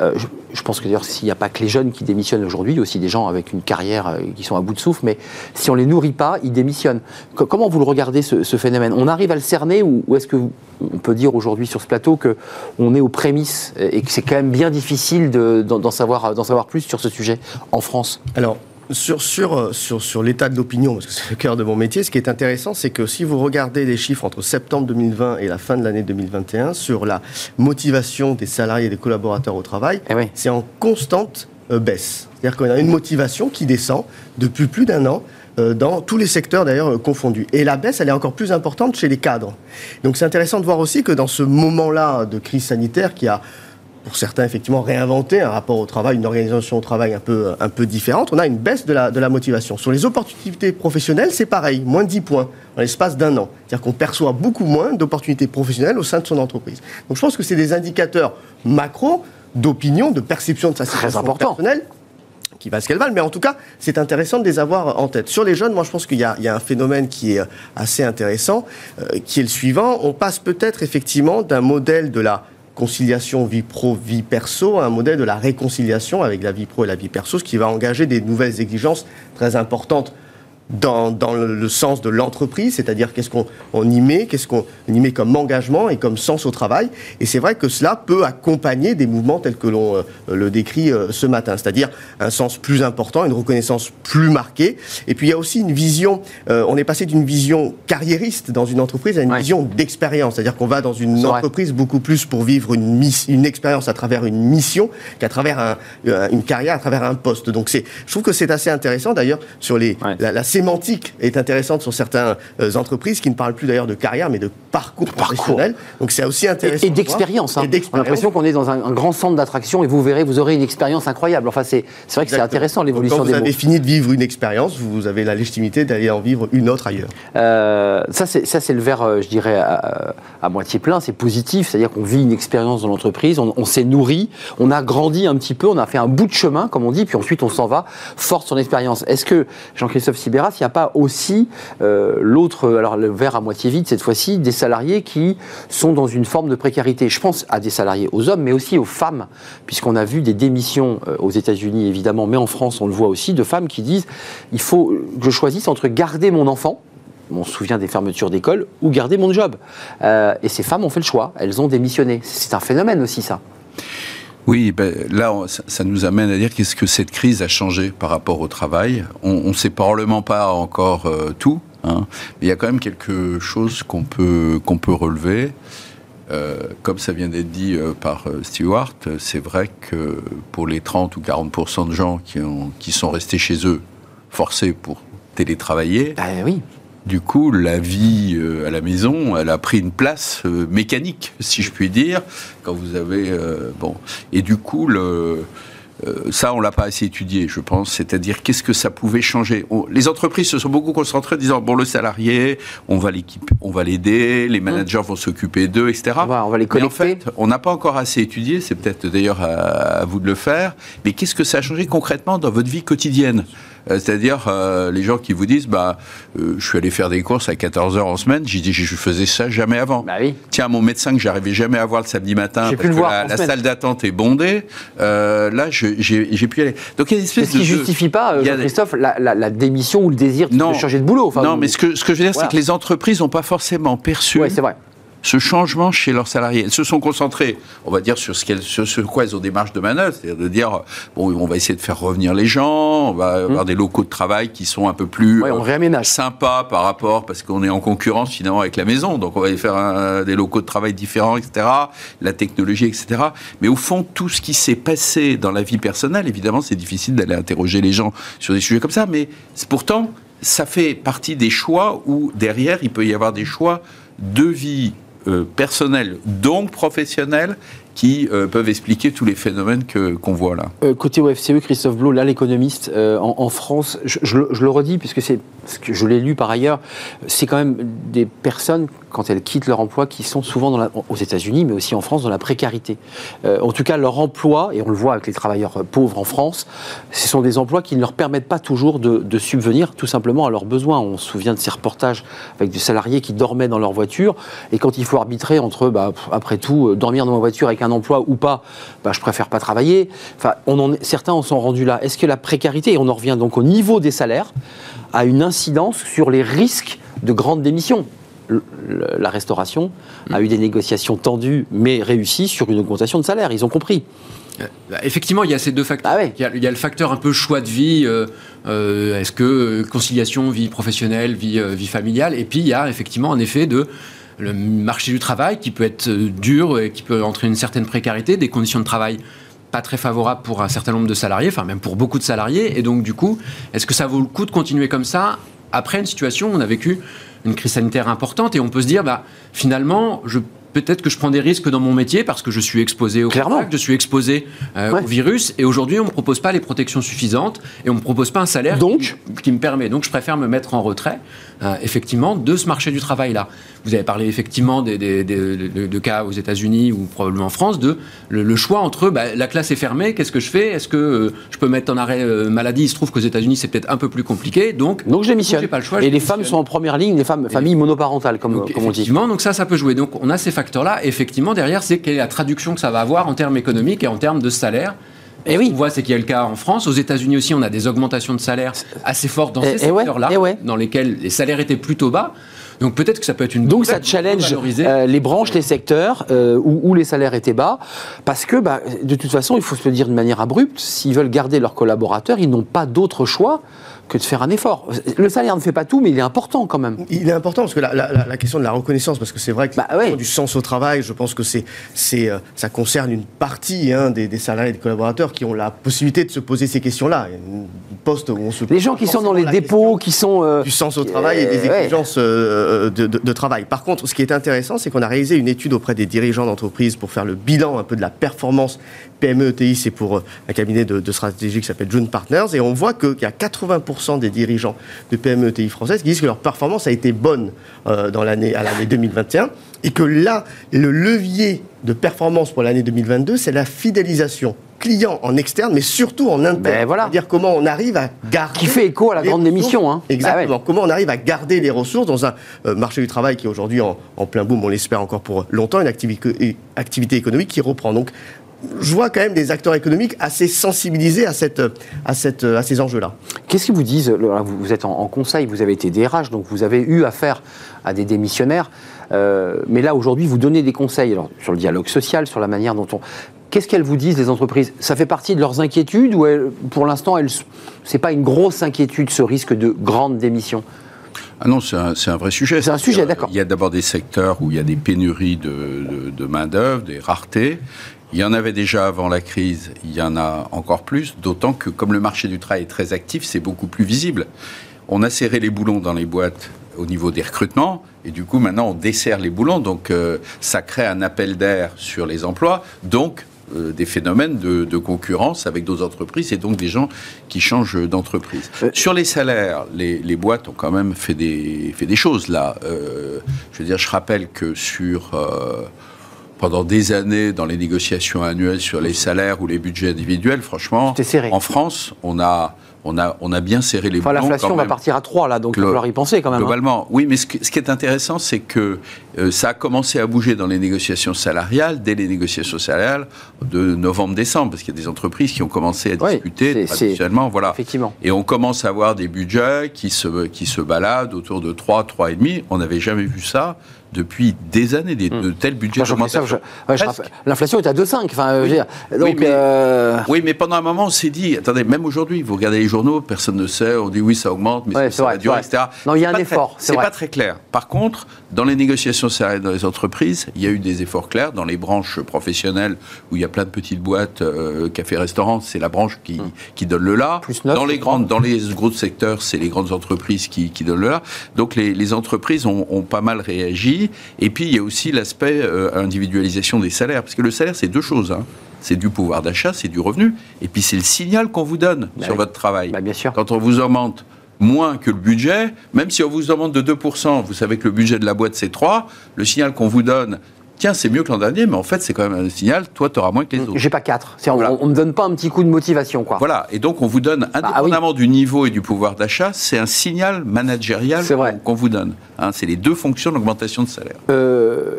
euh, je, pense que d'ailleurs, s'il n'y a pas que les jeunes qui démissionnent aujourd'hui, il y a aussi des gens avec une carrière qui sont à bout de souffle, mais si on ne les nourrit pas, ils démissionnent. comment vous le regardez, ce, phénomène? On arrive à le cerner ou, est-ce qu'on peut dire aujourd'hui sur ce plateau qu'on est aux prémices et que c'est quand même bien difficile d'en savoir, savoir plus sur ce sujet en France? Alors, sur, sur, euh, sur, sur l'état de l'opinion, parce que c'est le cœur de mon métier, ce qui est intéressant, c'est que si vous regardez les chiffres entre septembre 2020 et la fin de l'année 2021 sur la motivation des salariés et des collaborateurs au travail, eh c'est en constante euh, baisse. C'est-à-dire qu'on a une motivation qui descend depuis plus d'un an euh, dans tous les secteurs d'ailleurs confondus. Et la baisse, elle est encore plus importante chez les cadres. Donc c'est intéressant de voir aussi que dans ce moment-là de crise sanitaire qui a pour certains, effectivement, réinventer un rapport au travail, une organisation au travail un peu, un peu différente, on a une baisse de la, de la motivation. Sur les opportunités professionnelles, c'est pareil, moins de 10 points en l'espace d'un an. C'est-à-dire qu'on perçoit beaucoup moins d'opportunités professionnelles au sein de son entreprise. Donc je pense que c'est des indicateurs macro d'opinion, de perception de sa situation personnelle qui va ce qu'elle valent, mais en tout cas, c'est intéressant de les avoir en tête. Sur les jeunes, moi, je pense qu'il y, y, a un phénomène qui est assez intéressant, euh, qui est le suivant. On passe peut-être effectivement d'un modèle de la conciliation vie pro, vie perso, un modèle de la réconciliation avec la vie pro et la vie perso, ce qui va engager des nouvelles exigences très importantes dans, dans le, sens de l'entreprise, c'est-à-dire qu'est-ce qu'on y met, qu'est-ce qu'on y met comme engagement et comme sens au travail. Et c'est vrai que cela peut accompagner des mouvements tels que l'on euh, le décrit euh, ce matin, c'est-à-dire un sens plus important, une reconnaissance plus marquée. Et puis il y a aussi une vision, euh, on est passé d'une vision carriériste dans une entreprise à une vision d'expérience, c'est-à-dire qu'on va dans une entreprise beaucoup plus pour vivre une, une expérience à travers une mission qu'à travers un, une carrière, à travers un poste. Donc je trouve que c'est assez intéressant d'ailleurs sur les, la, la sémantique est intéressante sur certaines euh, entreprises qui ne parlent plus d'ailleurs de carrière, mais de parcours, professionnel. Donc c'est aussi intéressant. Et, d'expérience. Hein. On a l'impression qu'on est dans un, grand centre d'attraction et vous verrez, vous aurez une expérience incroyable. Enfin, c'est vrai que c'est intéressant l'évolution des mots. Quand vous avez fini de vivre une expérience, vous avez la légitimité d'aller en vivre une autre ailleurs. Euh, ça, c'est le verre, euh, je dirais, à, moitié plein. C'est positif, c'est-à-dire qu'on vit une expérience dans l'entreprise, on, s'est nourri, on a grandi un petit peu, on a fait un bout de chemin, comme on dit, puis ensuite on s'en va, force son expérience. Est-ce que Jean-Christophe Sibéras, il n'y a pas aussi euh, l'autre, alors le verre à moitié vide cette fois-ci, des salariés qui sont dans une forme de précarité Je pense à des salariés, aux hommes, mais aussi aux femmes, puisqu'on a vu des démissions euh, aux États-Unis évidemment, mais en France on le voit aussi, de femmes qui disent il faut que je choisisse entre garder mon enfant, on se souvient des fermetures d'école, ou garder mon job. Euh, et ces femmes ont fait le choix, elles ont démissionné. C'est un phénomène aussi ça. Oui, ben, là, ça, nous amène à dire qu'est-ce que cette crise a changé par rapport au travail. On ne sait probablement pas encore euh, tout, hein, mais il y a quand même quelque chose qu'on peut, qu'on peut relever. Euh, comme ça vient d'être dit euh, par Stewart, c'est vrai que pour les 30 ou 40 de gens qui, ont, qui sont restés chez eux, forcés pour télétravailler, ah, oui du coup, la vie euh, à la maison, elle a pris une place euh, mécanique, si je puis dire, quand vous avez euh, bon. Et du coup, le ça, on l'a pas assez étudié, je pense. C'est-à-dire, qu'est-ce que ça pouvait changer? Les entreprises se sont beaucoup concentrées en disant bon, le salarié, on va l'équiper, on va l'aider, les mmh. managers vont s'occuper d'eux, etc. On va, les connecter. Mais en fait, on n'a pas encore assez étudié. C'est peut-être d'ailleurs à, vous de le faire. Mais qu'est-ce que ça a changé concrètement dans votre vie quotidienne? C'est-à-dire euh, les gens qui vous disent bah euh, je suis allé faire des courses à 14 heures en semaine, j'ai dit je faisais ça jamais avant. Bah oui. Tiens mon médecin que j'arrivais jamais à voir le samedi matin parce que la, salle d'attente est bondée, là j'ai pu aller. Donc il y a une espèce ce qui justifie pas Christophe la, démission ou le désir de changer de boulot. non, mais ce que, ce que je veux dire c'est que les entreprises n'ont pas forcément perçu. Ouais, c'est vrai ce changement chez leurs salariés. Elles se sont concentrées, on va dire, sur ce, qu'elles, sur quoi elles ont des marges de manœuvre, c'est-à-dire de dire, bon, on va essayer de faire revenir les gens, on va avoir mmh. des locaux de travail qui sont un peu plus euh, sympas par rapport, parce qu'on est en concurrence finalement avec la maison, donc on va faire des locaux de travail différents, etc., la technologie, etc. Mais au fond, tout ce qui s'est passé dans la vie personnelle, évidemment, c'est difficile d'aller interroger les gens sur des sujets comme ça, mais pourtant, ça fait partie des choix où derrière, il peut y avoir des choix de vie personnel, donc professionnel, qui euh, peuvent expliquer tous les phénomènes qu'on voit là. Euh, côté OFCE, Christophe Blo, là l'économiste, en, France, je, le redis puisque c'est ce que je l'ai lu par ailleurs, c'est quand même des personnes quand elles quittent leur emploi qui sont souvent aux États-Unis, mais aussi en France, dans la précarité. Euh, en tout cas, leur emploi, et on le voit avec les travailleurs pauvres en France, ce sont des emplois qui ne leur permettent pas toujours de, subvenir tout simplement à leurs besoins. On se souvient de ces reportages avec des salariés qui dormaient dans leur voiture, et quand il faut arbitrer entre, bah, après tout, euh, dormir dans ma voiture avec un emploi ou pas, bah, je préfère pas travailler. Enfin, on en, certains en sont rendus là. Est-ce que la précarité, et on en revient donc au niveau des salaires, a une incidence sur les risques de grandes démissions? La restauration a eu des négociations tendues mais réussies sur une augmentation de salaire. Ils ont compris. Euh, bah, effectivement, il y a ces deux facteurs. Ah il, y a, le facteur un peu choix de vie. Euh, euh, est-ce que conciliation vie professionnelle, vie, vie familiale Et puis il y a effectivement en effet de le marché du travail qui peut être dur et qui peut entraîner une certaine précarité, des conditions de travail pas très favorables pour un certain nombre de salariés, enfin même pour beaucoup de salariés. Et donc du coup, est-ce que ça vaut le coup de continuer comme ça après une situation où on a vécu une crise sanitaire importante et on peut se dire, bah, finalement, je peut-être que je prends des risques dans mon métier parce que je suis exposé au Clairement. je suis exposé euh, au virus et aujourd'hui on me propose pas les protections suffisantes et on me propose pas un salaire Donc qui, me permet. Donc je préfère me mettre en retrait euh, effectivement de ce marché du travail là. Vous avez parlé effectivement des, de, cas aux États-Unis ou probablement en France de le, choix entre bah, la classe est fermée, qu'est-ce que je fais? Est-ce que euh, je peux mettre en arrêt maladie? Il se trouve qu'aux États-Unis c'est peut-être un peu plus compliqué, donc donc je démissionne. Pas le choix, et les femmes sont en première ligne, les femmes familles monoparentales comme, donc, comme on dit. Effectivement, donc ça ça peut jouer. Donc on a ces facteurs là Effectivement, derrière, c'est quelle est la traduction que ça va avoir en termes économiques et en termes de salaire Et oui. On voit, c'est qu'il y a le cas en France. Aux États-Unis aussi, on a des augmentations de salaires assez fortes dans ces secteurs-là, dans lesquels les salaires étaient plutôt bas. Donc peut-être que ça peut être une donc ça challenge euh, les branches, les secteurs euh, où, les salaires étaient bas, parce que bah, de toute façon, il faut se le dire de manière abrupte, s'ils veulent garder leurs collaborateurs, ils n'ont pas d'autre choix que de faire un effort. Le salaire ne fait pas tout, mais il est important quand même. Il est important parce que la, question de la reconnaissance, parce que c'est vrai que bah, du sens au travail, je pense que c'est, c'est, euh, ça concerne une partie hein, des, salariés et des collaborateurs qui ont la possibilité de se poser ces questions-là. poste où on se Les gens qui sont dans les dépôts, qui sont... Euh, du sens au travail et des exigences euh, de, de, travail. Par contre, ce qui est intéressant, c'est qu'on a réalisé une étude auprès des dirigeants d'entreprise pour faire le bilan un peu de la performance PME ETI, c'est pour un cabinet de, stratégie qui s'appelle June Partners, et on voit qu'il y a 80% des dirigeants de PME ETI françaises qui disent que leur performance a été bonne euh, dans l'année, à l'année 2021, et que là, le levier de performance pour l'année 2022, c'est la fidélisation client en externe, mais surtout en interne. Ben voilà. C'est-à-dire comment on arrive à garder. Qui fait écho à la grande démission. Hein. Exactement. Bah comment on arrive à garder les ressources dans un euh, marché du travail qui est aujourd'hui en, plein boom, on l'espère encore pour longtemps, une activité, activité économique qui reprend. Donc je vois quand même des acteurs économiques assez sensibilisés à, cette, à, cette, à ces enjeux-là. Qu'est-ce qu'ils vous disent Vous êtes en, conseil, vous avez été DRH, donc vous avez eu affaire à des démissionnaires. Euh, mais là, aujourd'hui, vous donnez des conseils alors, sur le dialogue social, sur la manière dont on. Qu'est-ce qu'elles vous disent, les entreprises? Ça fait partie de leurs inquiétudes ou pour l'instant, ce n'est pas une grosse inquiétude, ce risque de grande démission? Ah non, c'est un, vrai sujet. C'est un sujet, d'accord. Il y a d'abord des secteurs où il y a des pénuries de, de main-d'œuvre, des raretés. Il y en avait déjà avant la crise, il y en a encore plus, d'autant que comme le marché du travail est très actif, c'est beaucoup plus visible. On a serré les boulons dans les boîtes au niveau des recrutements, et du coup maintenant on dessert les boulons, donc euh, ça crée un appel d'air sur les emplois, donc euh, des phénomènes de, concurrence avec d'autres entreprises et donc des gens qui changent d'entreprise. Euh, sur les salaires, les, boîtes ont quand même fait des, fait des choses là. je veux dire, je rappelle que sur pendant des années dans les négociations annuelles sur les salaires ou les budgets individuels, franchement, en France, on a, on a, on a bien serré les enfin, L'inflation va partir à 3 là, donc il va falloir y penser quand même. Hein. Globalement, oui, mais ce, qui est intéressant, c'est que euh, ça a commencé à bouger dans les négociations salariales dès les négociations salariales de novembre-décembre, parce qu'il y a des entreprises qui ont commencé à discuter traditionnellement, voilà. Effectivement. Et on commence à avoir des budgets qui se, qui se baladent autour de 3, 3,5. On n'avait jamais vu ça depuis des années, des, de tels budgets L'inflation est à 2,5. Enfin, oui. Euh, oui, mais pendant un moment, on s'est dit, attendez, même aujourd'hui, vous regardez les journaux, personne ne sait, on dit oui, ça augmente, mais ça va durer, etc. Non, il y a un effort. C'est pas très clair. Par contre, dans les négociations salariales dans les entreprises, il y a eu des efforts clairs. Dans les branches professionnelles, où il y a plein de petites boîtes, euh, café-restaurant, c'est la branche qui, hum. qui donne le là. dans les grandes, dans les gros secteurs, c'est les grandes entreprises qui, qui, donnent le là. Donc les, les entreprises ont, ont pas mal réagi. Et puis, il y a aussi l'aspect euh, individualisation des salaires. Parce que le salaire, c'est deux choses. Hein. C'est du pouvoir d'achat, c'est du revenu. Et puis, c'est le signal qu'on vous donne bah sur votre travail. Bah, bien sûr. Quand on vous augmente moins que le budget, même si on vous augmente de 2%, vous savez que le budget de la boîte, c'est 3, le signal qu'on vous donne, tiens, c'est mieux que l'an dernier, mais en fait, c'est quand même un signal, toi, tu auras moins que les autres. J'ai pas quatre. On, ne me donne pas un petit coup de motivation, quoi. Voilà. Et donc, on vous donne, bah, indépendamment du niveau et du pouvoir d'achat, c'est un signal managérial qu'on vous donne. Hein. c'est les deux fonctions de l'augmentation de salaire. Euh,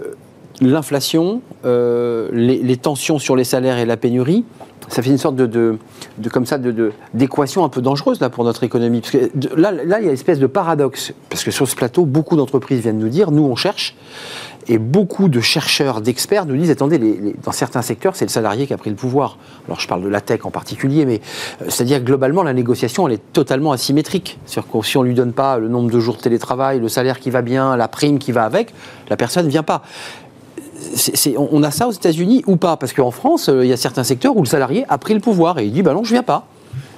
l'inflation, euh, les, tensions sur les salaires et la pénurie, ça fait une sorte de, comme ça d'équation un peu dangereuse là pour notre économie. Parce que là, là, il y a une espèce de paradoxe parce que sur ce plateau, beaucoup d'entreprises viennent nous dire, nous on cherche, et beaucoup de chercheurs, d'experts nous disent attendez, dans certains secteurs, c'est le salarié qui a pris le pouvoir. Alors je parle de la tech en particulier, mais euh, c'est-à-dire globalement, la négociation, elle est totalement asymétrique. C'est-à-dire que si on ne lui donne pas le nombre de jours de télétravail, le salaire qui va bien, la prime qui va avec, la personne ne vient pas. On a ça aux États-Unis ou pas? Parce qu'en France, euh, il y a certains secteurs où le salarié a pris le pouvoir et il dit bah non, je viens pas.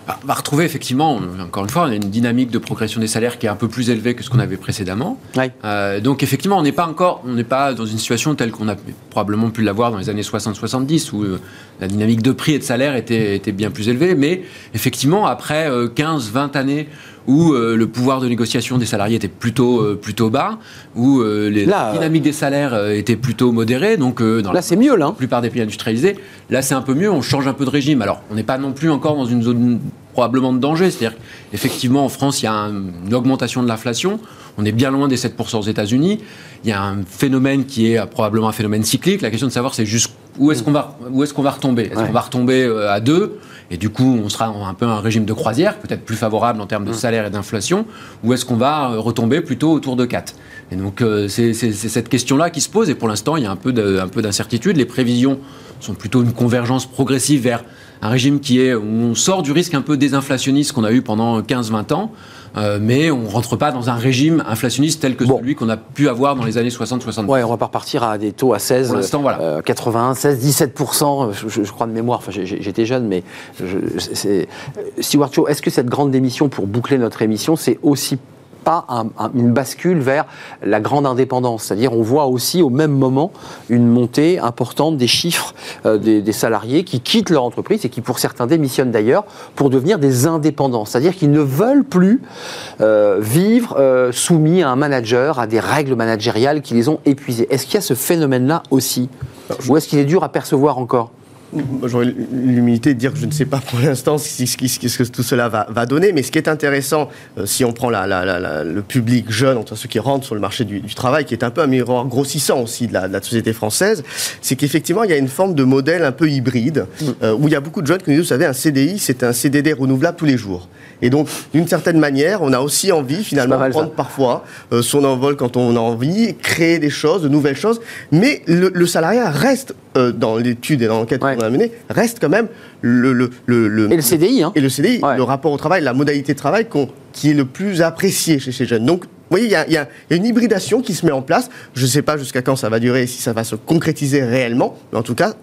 Bah, on va retrouver effectivement, encore une fois, on a une dynamique de progression des salaires qui est un peu plus élevée que ce qu'on avait précédemment. Euh, donc effectivement, on n'est pas encore, on n'est pas dans une situation telle qu'on a probablement pu l'avoir dans les années 60-70 où euh, la dynamique de prix et de salaire était, était bien plus élevée. Mais effectivement, après 15-20 euh, années où le pouvoir de négociation des salariés était plutôt, plutôt bas, où les dynamiques des salaires étaient plutôt modérées. Donc, dans là, c'est mieux, là. La plupart des pays industrialisés, là, c'est un peu mieux. On change un peu de régime. Alors, on n'est pas non plus encore dans une zone probablement de danger. C'est-à-dire qu'effectivement, en France, il y a une augmentation de l'inflation. On est bien loin des 7% aux États-Unis. Il y a un phénomène qui est probablement un phénomène cyclique. La question de savoir, c'est juste où est-ce qu'on va, où est-ce qu'on va retomber? Est-ce qu'on va retomber à 2 et du coup, on sera un peu un régime de croisière, peut-être plus favorable en termes de salaire et d'inflation, ou est-ce qu'on va retomber plutôt autour de 4 Et donc, c'est cette question-là qui se pose, et pour l'instant, il y a un peu d'incertitude. Les prévisions sont plutôt une convergence progressive vers un régime qui est où on sort du risque un peu désinflationniste qu'on a eu pendant 15-20 ans. Euh, mais on ne rentre pas dans un régime inflationniste tel que celui qu'on a pu avoir dans les années 60-70. Ouais, on va pas repartir à des taux à 16, Pour voilà. 81, 16, 17%, je, crois de mémoire, enfin, j'étais jeune, mais je, Stewart Shaw, est-ce que cette grande démission, pour boucler notre émission, c'est aussi pas une bascule vers la grande indépendance. C'est-à-dire, on voit aussi au même moment une montée importante des chiffres euh, des, salariés qui quittent leur entreprise et qui, pour certains, démissionnent d'ailleurs pour devenir des indépendants. C'est-à-dire qu'ils ne veulent plus euh, vivre euh, soumis à un manager, à des règles managériales qui les ont épuisés. Est-ce qu'il y a ce phénomène-là aussi? Ou est-ce qu'il est dur à percevoir encore? J'aurais l'humilité de dire que je ne sais pas pour l'instant ce, que tout cela va, donner, mais ce qui est intéressant, euh, si on prend le public jeune, entre ceux qui rentrent sur le marché du, travail, qui est un peu un miroir grossissant aussi de la, société française, c'est qu'effectivement, il y a une forme de modèle un peu hybride, euh, où il y a beaucoup de jeunes qui nous disent, vous savez, un CDI, c'est un CDD renouvelable tous les jours. Et donc, d'une certaine manière, on a aussi envie, finalement, de prendre parfois euh, son envol quand on a envie, créer des choses, de nouvelles choses, mais le, salariat reste, dans l'étude et dans l'enquête qu'on a reste quand même le, le, le, et le CDI, hein. et le CDI, le rapport au travail, la modalité de travail qui est le plus apprécié chez ces jeunes. Donc, vous voyez, il y, a, une hybridation qui se met en place. Je ne sais pas jusqu'à quand ça va durer, si ça va se concrétiser réellement, mais en tout cas,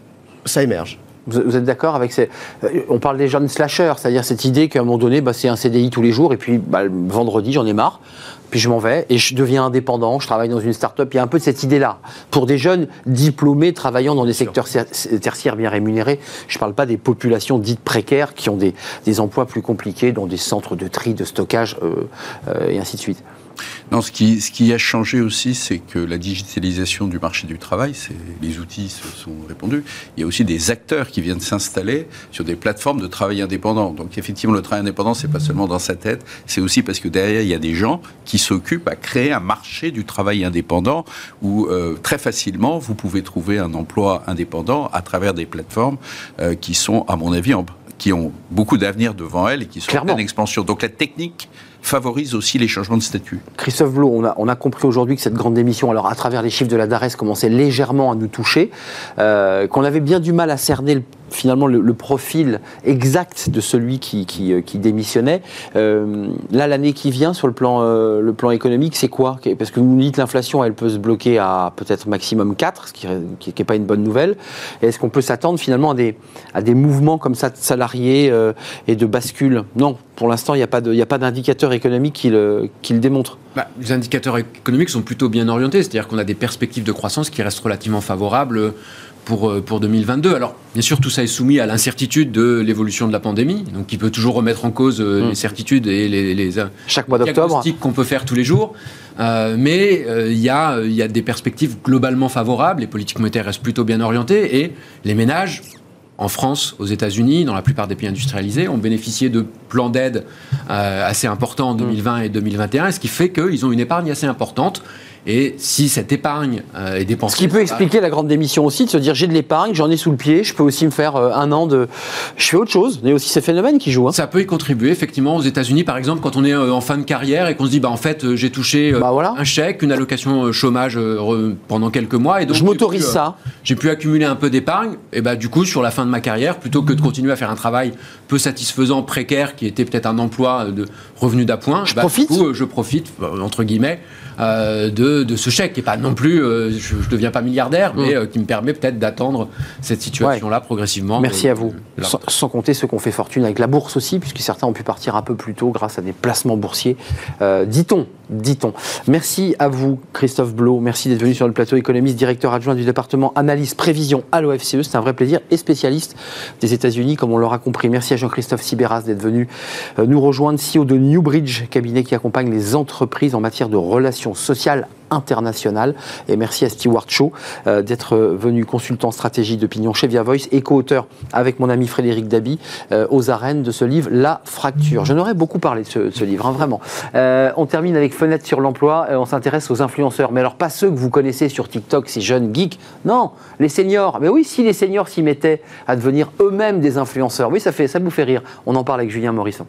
ça émerge. Vous êtes d'accord avec ces... Euh, on parle des jeunes slashers, c'est-à-dire cette idée qu'à un moment donné, bah, c'est un CDI tous les jours, et puis bah, vendredi, j'en ai marre puis je m'en vais et je deviens indépendant, je travaille dans une start-up. Il y a un peu de cette idée-là. Pour des jeunes diplômés travaillant dans des secteurs tertiaires bien rémunérés, je ne parle pas des populations dites précaires qui ont des, emplois plus compliqués dans des centres de tri, de stockage euh, euh, et ainsi de suite. Non, ce qui, ce qui a changé aussi, c'est que la digitalisation du marché du travail, les outils se sont répandus. Il y a aussi des acteurs qui viennent s'installer sur des plateformes de travail indépendant. Donc effectivement, le travail indépendant, c'est pas seulement dans sa tête, c'est aussi parce que derrière, il y a des gens qui s'occupent à créer un marché du travail indépendant où euh, très facilement, vous pouvez trouver un emploi indépendant à travers des plateformes euh, qui sont, à mon avis, qui ont beaucoup d'avenir devant elles et qui sont en expansion. Donc la technique favorise aussi les changements de statut. Christophe Blo, on a, on a compris aujourd'hui que cette grande démission, alors à travers les chiffres de la DARES, commençait légèrement à nous toucher, euh, qu'on avait bien du mal à cerner le finalement le, profil exact de celui qui, euh, démissionnait. Euh, là, l'année qui vient, sur le plan, euh, le plan économique, c'est quoi? Parce que vous dites l'inflation, elle peut se bloquer à peut-être maximum 4, ce qui n'est pas une bonne nouvelle. Est-ce qu'on peut s'attendre finalement à des, mouvements comme ça de salariés et de bascule Non, pour l'instant, il n'y a pas d'indicateur économique qui le, qui le démontre. Bah, les indicateurs économiques sont plutôt bien orientés, c'est-à-dire qu'on a des perspectives de croissance qui restent relativement favorables pour, euh, pour 2022. Alors, bien sûr, tout ça est soumis à l'incertitude de l'évolution de la pandémie, donc qui peut toujours remettre en cause euh, mmh. les certitudes et les, les, Chaque mois diagnostics qu'on peut faire tous les jours. Euh, mais il y, a, y a des perspectives globalement favorables, les politiques monétaires restent plutôt bien orientées, et les ménages, en France, aux États-Unis, dans la plupart des pays industrialisés, ont bénéficié de plans d'aide assez importants en 2020 mmh. et 2021, ce qui fait qu'ils ont une épargne assez importante et si cette épargne euh, est dépensée. Ce qui peut expliquer la grande démission aussi, de se dire j'ai de l'épargne, j'en ai sous le pied, je peux aussi me faire euh, un an de. Je fais autre chose. Il y a aussi ces phénomènes qui jouent. Hein. Ça peut y contribuer, effectivement. Aux États-Unis, par exemple, quand on est euh, en fin de carrière et qu'on se dit bah, en fait, j'ai touché bah, un chèque, une allocation chômage pendant quelques mois. Et donc, je m'autorise ça. J'ai pu accumuler un peu d'épargne. Et bah, du coup, sur la fin de ma carrière, plutôt que de continuer à faire un travail peu satisfaisant, précaire, qui était peut-être un emploi de revenu d'appoint, je bah, profite. Du coup, je profite, entre guillemets, euh, de, ce chèque, et pas non plus, euh, je ne deviens pas milliardaire, mais mm. euh, qui me permet peut-être d'attendre cette situation-là progressivement. Merci à vous. Sans, compter ceux qu'on fait fortune avec la bourse aussi, puisque certains ont pu partir un peu plus tôt grâce à des placements boursiers. dit-on, dit-on. Merci à vous, Christophe Blo. Merci d'être venu sur le plateau économiste, directeur adjoint du département analyse prévision à l'OFCE. C'est un vrai plaisir et spécialiste des États-Unis, comme on l'aura compris. Merci à Jean-Christophe Sibéras d'être venu nous rejoindre, CEO de Newbridge, cabinet qui accompagne les entreprises en matière de relations sociale internationale. Et merci à Stewart Shaw euh, d'être venu consultant stratégie d'opinion chez Via Voice et co-auteur avec mon ami Frédéric Dabi euh, aux arènes de ce livre La Fracture. Je n'aurais beaucoup parlé de ce, livre, hein, vraiment. Euh, on termine avec fenêtre sur l'emploi, on s'intéresse aux influenceurs. Mais alors, pas ceux que vous connaissez sur TikTok, ces jeunes geeks. Non, les seniors. Mais oui, si les seniors s'y mettaient à devenir eux-mêmes des influenceurs, oui, ça, fait, ça vous fait rire. On en parle avec Julien Morisson.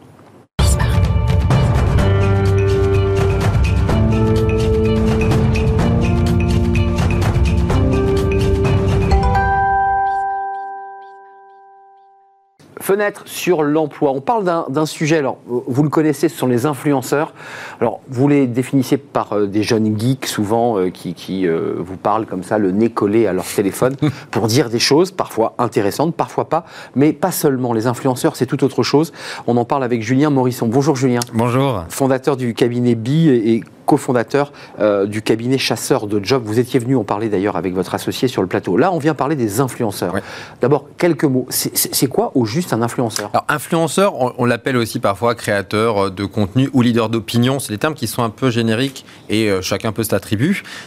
Fenêtre sur l'emploi. On parle d'un sujet, alors vous le connaissez, ce sont les influenceurs. Alors vous les définissez par euh, des jeunes geeks souvent euh, qui, euh, vous parlent comme ça, le nez collé à leur téléphone, pour dire des choses parfois intéressantes, parfois pas, mais pas seulement. Les influenceurs, c'est tout autre chose. On en parle avec Julien Morisson. Bonjour Julien. Bonjour. Fondateur du cabinet BI et cofondateur euh, du cabinet chasseur de job. Vous étiez venu en parler d'ailleurs avec votre associé sur le plateau. Là, on vient parler des influenceurs. D'abord, quelques mots. C'est quoi au juste un influenceur? Alors, influenceur, on, l'appelle aussi parfois créateur de contenu ou leader d'opinion. C'est des termes qui sont un peu génériques et euh, chacun peut s'attribuer.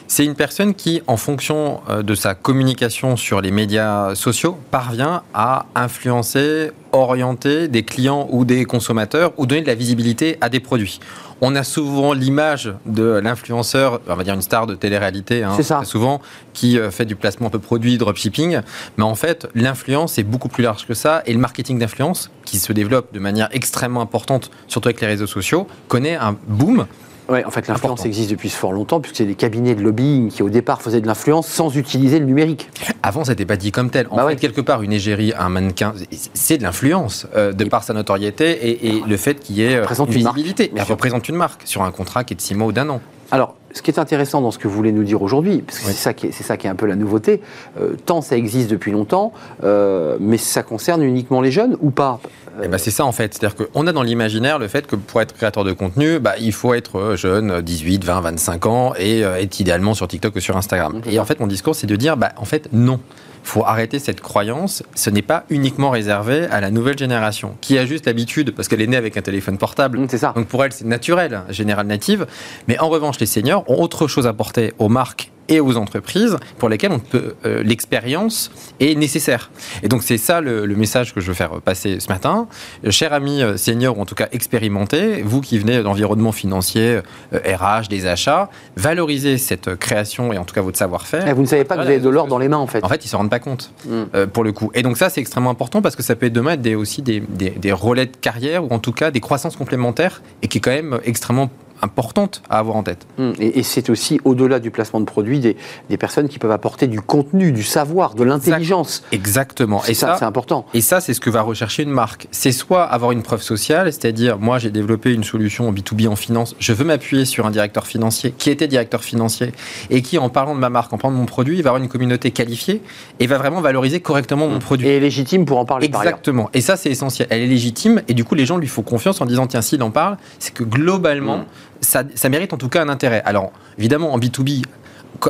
C'est une personne qui, en fonction euh, de sa communication sur les médias sociaux, parvient à influencer, orienter des clients ou des consommateurs ou donner de la visibilité à des produits. On a souvent l'image de l'influenceur, on va dire une star de télé-réalité, hein, souvent, qui euh, fait du placement de produits, dropshipping. Mais en fait, l'influence est beaucoup plus large que ça. Et le marketing d'influence, qui se développe de manière extrêmement importante, surtout avec les réseaux sociaux, connaît un boom oui, en fait, l'influence existe depuis fort longtemps, puisque c'est des cabinets de lobbying qui, au départ, faisaient de l'influence sans utiliser le numérique. Avant, ça n'était pas dit comme tel. En bah fait, quelque part, une égérie, un mannequin, c'est de l'influence, euh, de par sa notoriété et, le fait qu'il y ait euh, une visibilité. Elle représente une marque sur un contrat qui est de six mois ou d'un an. Alors, ce qui est intéressant dans ce que vous voulez nous dire aujourd'hui, parce que c'est ça, qui est, ça qui est un peu la nouveauté, euh, tant ça existe depuis longtemps, mais ça concerne uniquement les jeunes ou pas? Eh ben c'est ça en fait. C'est-à-dire qu'on a dans l'imaginaire le fait que pour être créateur de contenu, bah, il faut être euh, jeune, 18, 20, 25 ans et euh, être idéalement sur TikTok ou sur Instagram. Et en fait, mon discours, c'est de dire, bah, en fait, non. Il faut arrêter cette croyance. Ce n'est pas uniquement réservé à la nouvelle génération qui a juste l'habitude, parce qu'elle est née avec un téléphone portable. C'est ça. Donc pour elle, c'est naturel, général native. Mais en revanche, les seniors ont autre chose à porter aux marques et aux entreprises pour lesquelles on peut euh, l'expérience est nécessaire. Et donc c'est ça le, message que je veux faire passer ce matin. Euh, chers amis euh, seniors ou en tout cas expérimentés, vous qui venez d'environnement financier, RH, des achats, valorisez cette création et en tout cas votre savoir-faire. Vous ne savez pas que vous avez de l'or dans les mains en fait. En fait, ils ne se rendent pas compte mm. pour le coup. Et donc ça c'est extrêmement important parce que ça peut être demain des, aussi des, des, des relais de carrière ou en tout cas des croissances complémentaires et qui est quand même extrêmement importante à avoir en tête. Hum, et, c'est aussi, au-delà du placement de produits, des, des, personnes qui peuvent apporter du contenu, du savoir, de l'intelligence. Exactement. Et ça, c'est important. Et ça, c'est ce que va rechercher une marque. C'est soit avoir une preuve sociale, c'est-à-dire, moi, j'ai développé une solution en B2B en finance, je veux m'appuyer sur un directeur financier qui était directeur financier et qui, en parlant de ma marque, en parlant de mon produit, va avoir une communauté qualifiée et va vraiment valoriser correctement mon hum. produit. Et est légitime pour en parler Exactement. et ça, c'est essentiel. Elle est légitime et du coup, les gens lui font confiance en disant, tiens, s'il en parle, c'est que globalement, hum ça, mérite en tout cas un intérêt. Alors, évidemment, en B2B,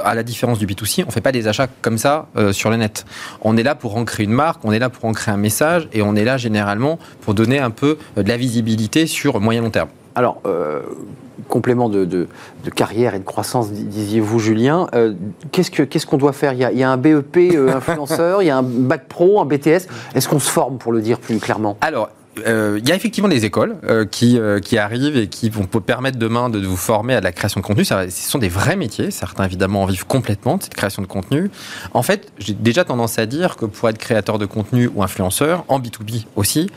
à la différence du B2C, on ne fait pas des achats comme ça euh, sur le net. On est là pour ancrer une marque, on est là pour ancrer un message, et on est là généralement pour donner un peu euh, de la visibilité sur moyen long terme. Alors, euh, complément de, carrière et de croissance, disiez-vous, Julien. qu'est-ce qu'on doit faire? Il y, a, il y, a, un BEP influenceur, il y a un bac pro, un BTS. Est-ce qu'on se forme, pour le dire plus clairement? Alors, euh, il y a effectivement des écoles euh, qui, euh, qui arrivent et qui vont permettre demain de vous former à la création de contenu. ce sont des vrais métiers. Certains, évidemment, en vivent complètement de cette création de contenu. En fait, j'ai déjà tendance à dire que pour être créateur de contenu ou influenceur, en B2B aussi,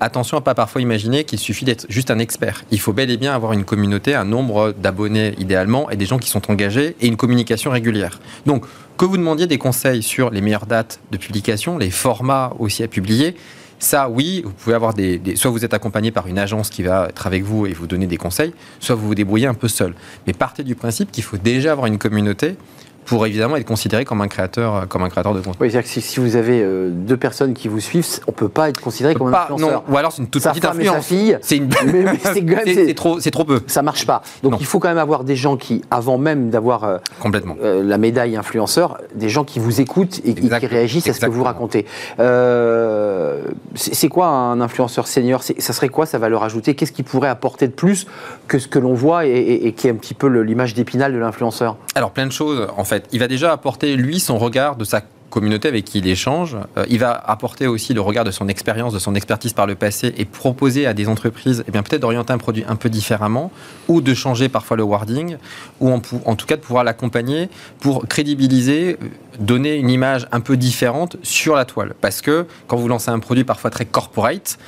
attention à pas parfois imaginer qu'il suffit d'être juste un expert. Il faut bel et bien avoir une communauté, un nombre d'abonnés idéalement et des gens qui sont engagés et une communication régulière. Donc, que vous demandiez des conseils sur les meilleures dates de publication, les formats aussi à publier, ça, oui, vous pouvez avoir des, Soit vous êtes accompagné par une agence qui va être avec vous et vous donner des conseils, soit vous vous débrouillez un peu seul. Mais partez du principe qu'il faut déjà avoir une communauté pour évidemment être considéré comme un créateur, comme un créateur de contenu. Oui, c'est-à-dire que si, vous avez euh, deux personnes qui vous suivent, on ne peut pas être considéré comme un influenceur. Non. Ou alors c'est une toute petite influence. C'est une... c'est trop, trop peu. Ça marche pas. Donc il faut quand même avoir des gens qui, avant même d'avoir euh, complètement euh, la médaille influenceur, des gens qui vous écoutent et, qui réagissent à ce que vous racontez. c'est quoi un influenceur senior? Ça serait quoi sa valeur ajoutée? Qu'est-ce qu'il pourrait apporter de plus que ce que l'on voit et, et, qui est un petit peu l'image d'épinal de l'influenceur? Alors plein de choses en fait il va déjà apporter, lui, son regard de sa communauté avec qui il échange. Euh, il va apporter aussi le regard de son expérience, de son expertise par le passé et proposer à des entreprises eh bien, peut-être d'orienter un produit un peu différemment ou de changer parfois le wording ou en, tout cas de pouvoir l'accompagner pour crédibiliser, donner une image un peu différente sur la toile. Parce que quand vous lancez un produit parfois très corporate,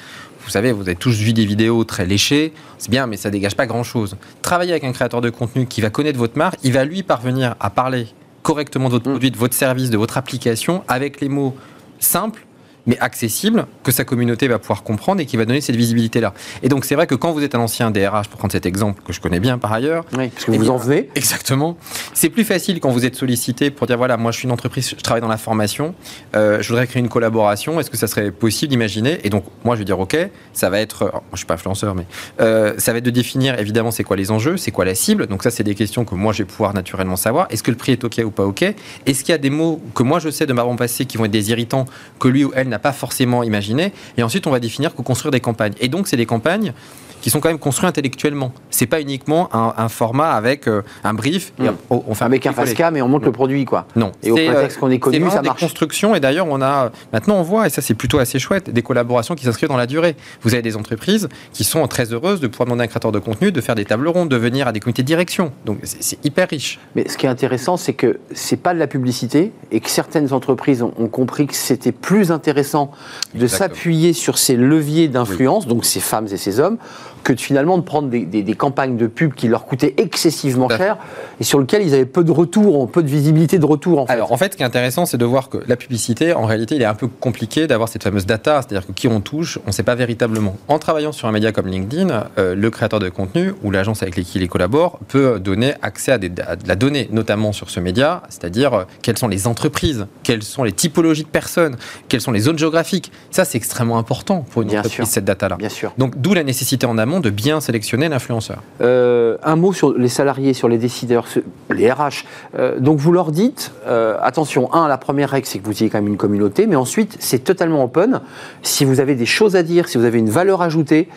vous savez, vous avez tous vu des vidéos très léchées, c'est bien, mais ça dégage pas grand-chose. Travailler avec un créateur de contenu qui va connaître votre marque, il va lui parvenir à parler correctement de votre mm. produit, de votre service, de votre application, avec les mots simples mais accessible, que sa communauté va pouvoir comprendre et qui va donner cette visibilité-là. Et donc, c'est vrai que quand vous êtes un ancien DRH, pour prendre cet exemple que je connais bien par ailleurs. Oui, parce que vous en venez. Exactement. C'est plus facile quand vous êtes sollicité pour dire voilà, moi je suis une entreprise, je travaille dans la formation, euh, je voudrais créer une collaboration, est-ce que ça serait possible d'imaginer? Et donc, moi je vais dire ok, ça va être, moi, je suis pas influenceur, mais euh, ça va être de définir évidemment c'est quoi les enjeux, c'est quoi la cible. Donc, ça, c'est des questions que moi je vais pouvoir naturellement savoir. Est-ce que le prix est ok ou pas ok? Est-ce qu'il y a des mots que moi je sais de marron passé qui vont être des irritants que lui ou elle n'a pas forcément imaginé. Et ensuite, on va définir que construire des campagnes. Et donc, c'est des campagnes qui sont quand même construits intellectuellement. C'est pas uniquement un, format avec euh, un brief. Et on, fait avec un cam et on monte le produit, quoi. Non. Et au contexte qu'on est connu, ça marche. des constructions. Et d'ailleurs, on a maintenant on voit et ça c'est plutôt assez chouette des collaborations qui s'inscrivent dans la durée. Vous avez des entreprises qui sont très heureuses de pouvoir demander à un créateur de contenu de faire des tables rondes, de venir à des comités de direction. Donc c'est hyper riche. Mais ce qui est intéressant, c'est que c'est pas de la publicité et que certaines entreprises ont, compris que c'était plus intéressant de s'appuyer sur ces leviers d'influence, donc ces femmes et ces hommes, que finalement de prendre des, campagnes de pub qui leur coûtaient excessivement cher et sur lesquelles ils avaient peu de retour, peu de visibilité de retour. En fait. Alors en fait, ce qui est intéressant, c'est de voir que la publicité, en réalité, il est un peu compliqué d'avoir cette fameuse data, c'est-à-dire que qui on touche, on ne sait pas véritablement. En travaillant sur un média comme LinkedIn, euh, le créateur de contenu ou l'agence avec qui il collabore peut donner accès à, des, de la donnée, notamment sur ce média, c'est-à-dire euh, quelles sont les entreprises, quelles sont les typologies de personnes, quelles sont les zones géographiques. Ça, c'est extrêmement important pour une Bien entreprise, cette data-là. Bien sûr. Donc d'où la nécessité en amont de bien sélectionner l'influenceur. Euh, un mot sur les salariés, sur les décideurs, les RH. Euh, donc vous leur dites, euh, attention, un, la première règle, c'est que vous ayez quand même une communauté, mais ensuite, c'est totalement open. Si vous avez des choses à dire, si vous avez une valeur ajoutée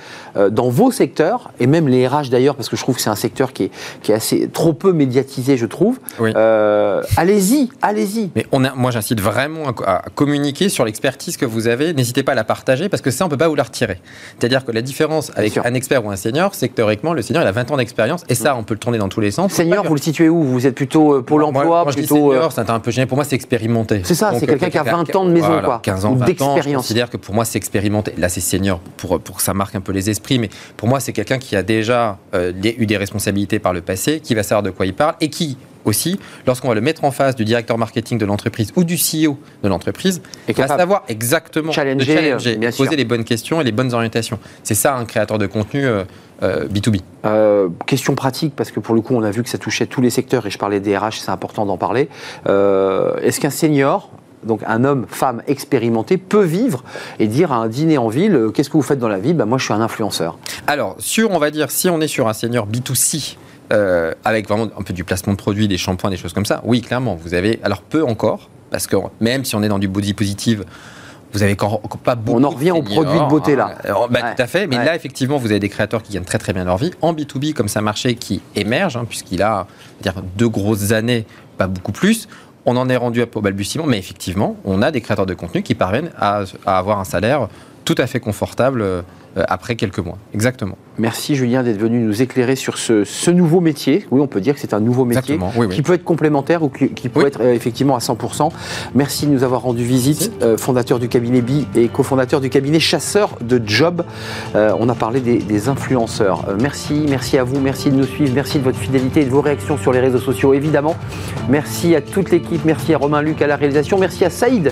dans vos secteurs, et même les RH d'ailleurs, parce que je trouve que c'est un secteur qui est, qui est assez trop peu médiatisé, je trouve, allez-y, allez-y. Mais on a, moi, j'incite vraiment à, communiquer sur l'expertise que vous avez. N'hésitez pas à la partager, parce que ça, on ne peut pas vous la retirer. C'est-à-dire que la différence avec un expert ou un senior, c'est que théoriquement, le senior, il a 20 ans d'expérience. Et ça, on peut le tourner dans tous les sens. Senior, vous le situez où? Vous êtes plutôt euh, Pôle emploi plutôt, senior, c'est un peu gêné. Pour moi, c'est expérimenté. C'est ça, c'est quelqu'un qui a 20 ans de maison, quoi. 15 ans, 20 ans. Je considère que pour moi, c'est expérimenté. Là, c'est senior pour, pour que ça marque un peu les esprits. Mais pour moi, c'est quelqu'un qui a déjà euh, eu des responsabilités par le passé, qui va savoir de quoi il parle et qui, aussi, lorsqu'on va le mettre en face du directeur marketing de l'entreprise ou du CEO de l'entreprise, il va savoir exactement challenger, poser les bonnes questions et les bonnes orientations. C'est ça un créateur de contenu B2B. Euh, euh, question pratique, parce que pour le coup, on a vu que ça touchait tous les secteurs et je parlais des RH, c'est important d'en parler. Euh, est-ce qu'un senior donc un homme, femme expérimenté peut vivre et dire à un dîner en ville, qu'est-ce que vous faites dans la vie? Ben, Moi, je suis un influenceur. Alors, sur, on va dire, si on est sur un senior B2C, euh, avec vraiment un peu du placement de produits, des shampoings, des choses comme ça, oui, clairement, vous avez, alors peu encore, parce que même si on est dans du body positive, vous avez encore, pas beaucoup. On en revient aux produits de beauté là. Euh, bah, tout à fait, mais là effectivement vous avez des créateurs qui gagnent très très bien leur vie. En B2B, comme c'est un marché qui émerge, hein, puisqu'il a dire, deux grosses années, pas beaucoup plus, on en est rendu au balbutiement, mais effectivement, on a des créateurs de contenu qui parviennent à, à avoir un salaire tout à fait confortable euh, après quelques mois. Exactement. Merci Julien d'être venu nous éclairer sur ce, nouveau métier. Oui, on peut dire que c'est un nouveau métier qui peut être complémentaire ou qui, peut être euh, effectivement à 100%. Merci de nous avoir rendu visite, euh, fondateur du cabinet BI et cofondateur du cabinet Chasseur de Job. on a parlé des, influenceurs. merci, merci à vous, merci de nous suivre, merci de votre fidélité et de vos réactions sur les réseaux sociaux évidemment. Merci à toute l'équipe, merci à Romain Luc à la réalisation, merci à Saïd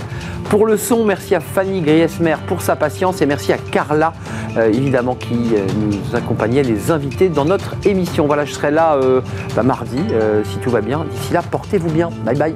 pour le son, merci à Fanny Griesmer pour sa patience et merci à Carla euh, évidemment, qui euh, nous accompagnait, les invités dans notre émission. Voilà, je serai là euh, bah, mardi, si tout va bien. D'ici là, portez-vous bien. Bye bye.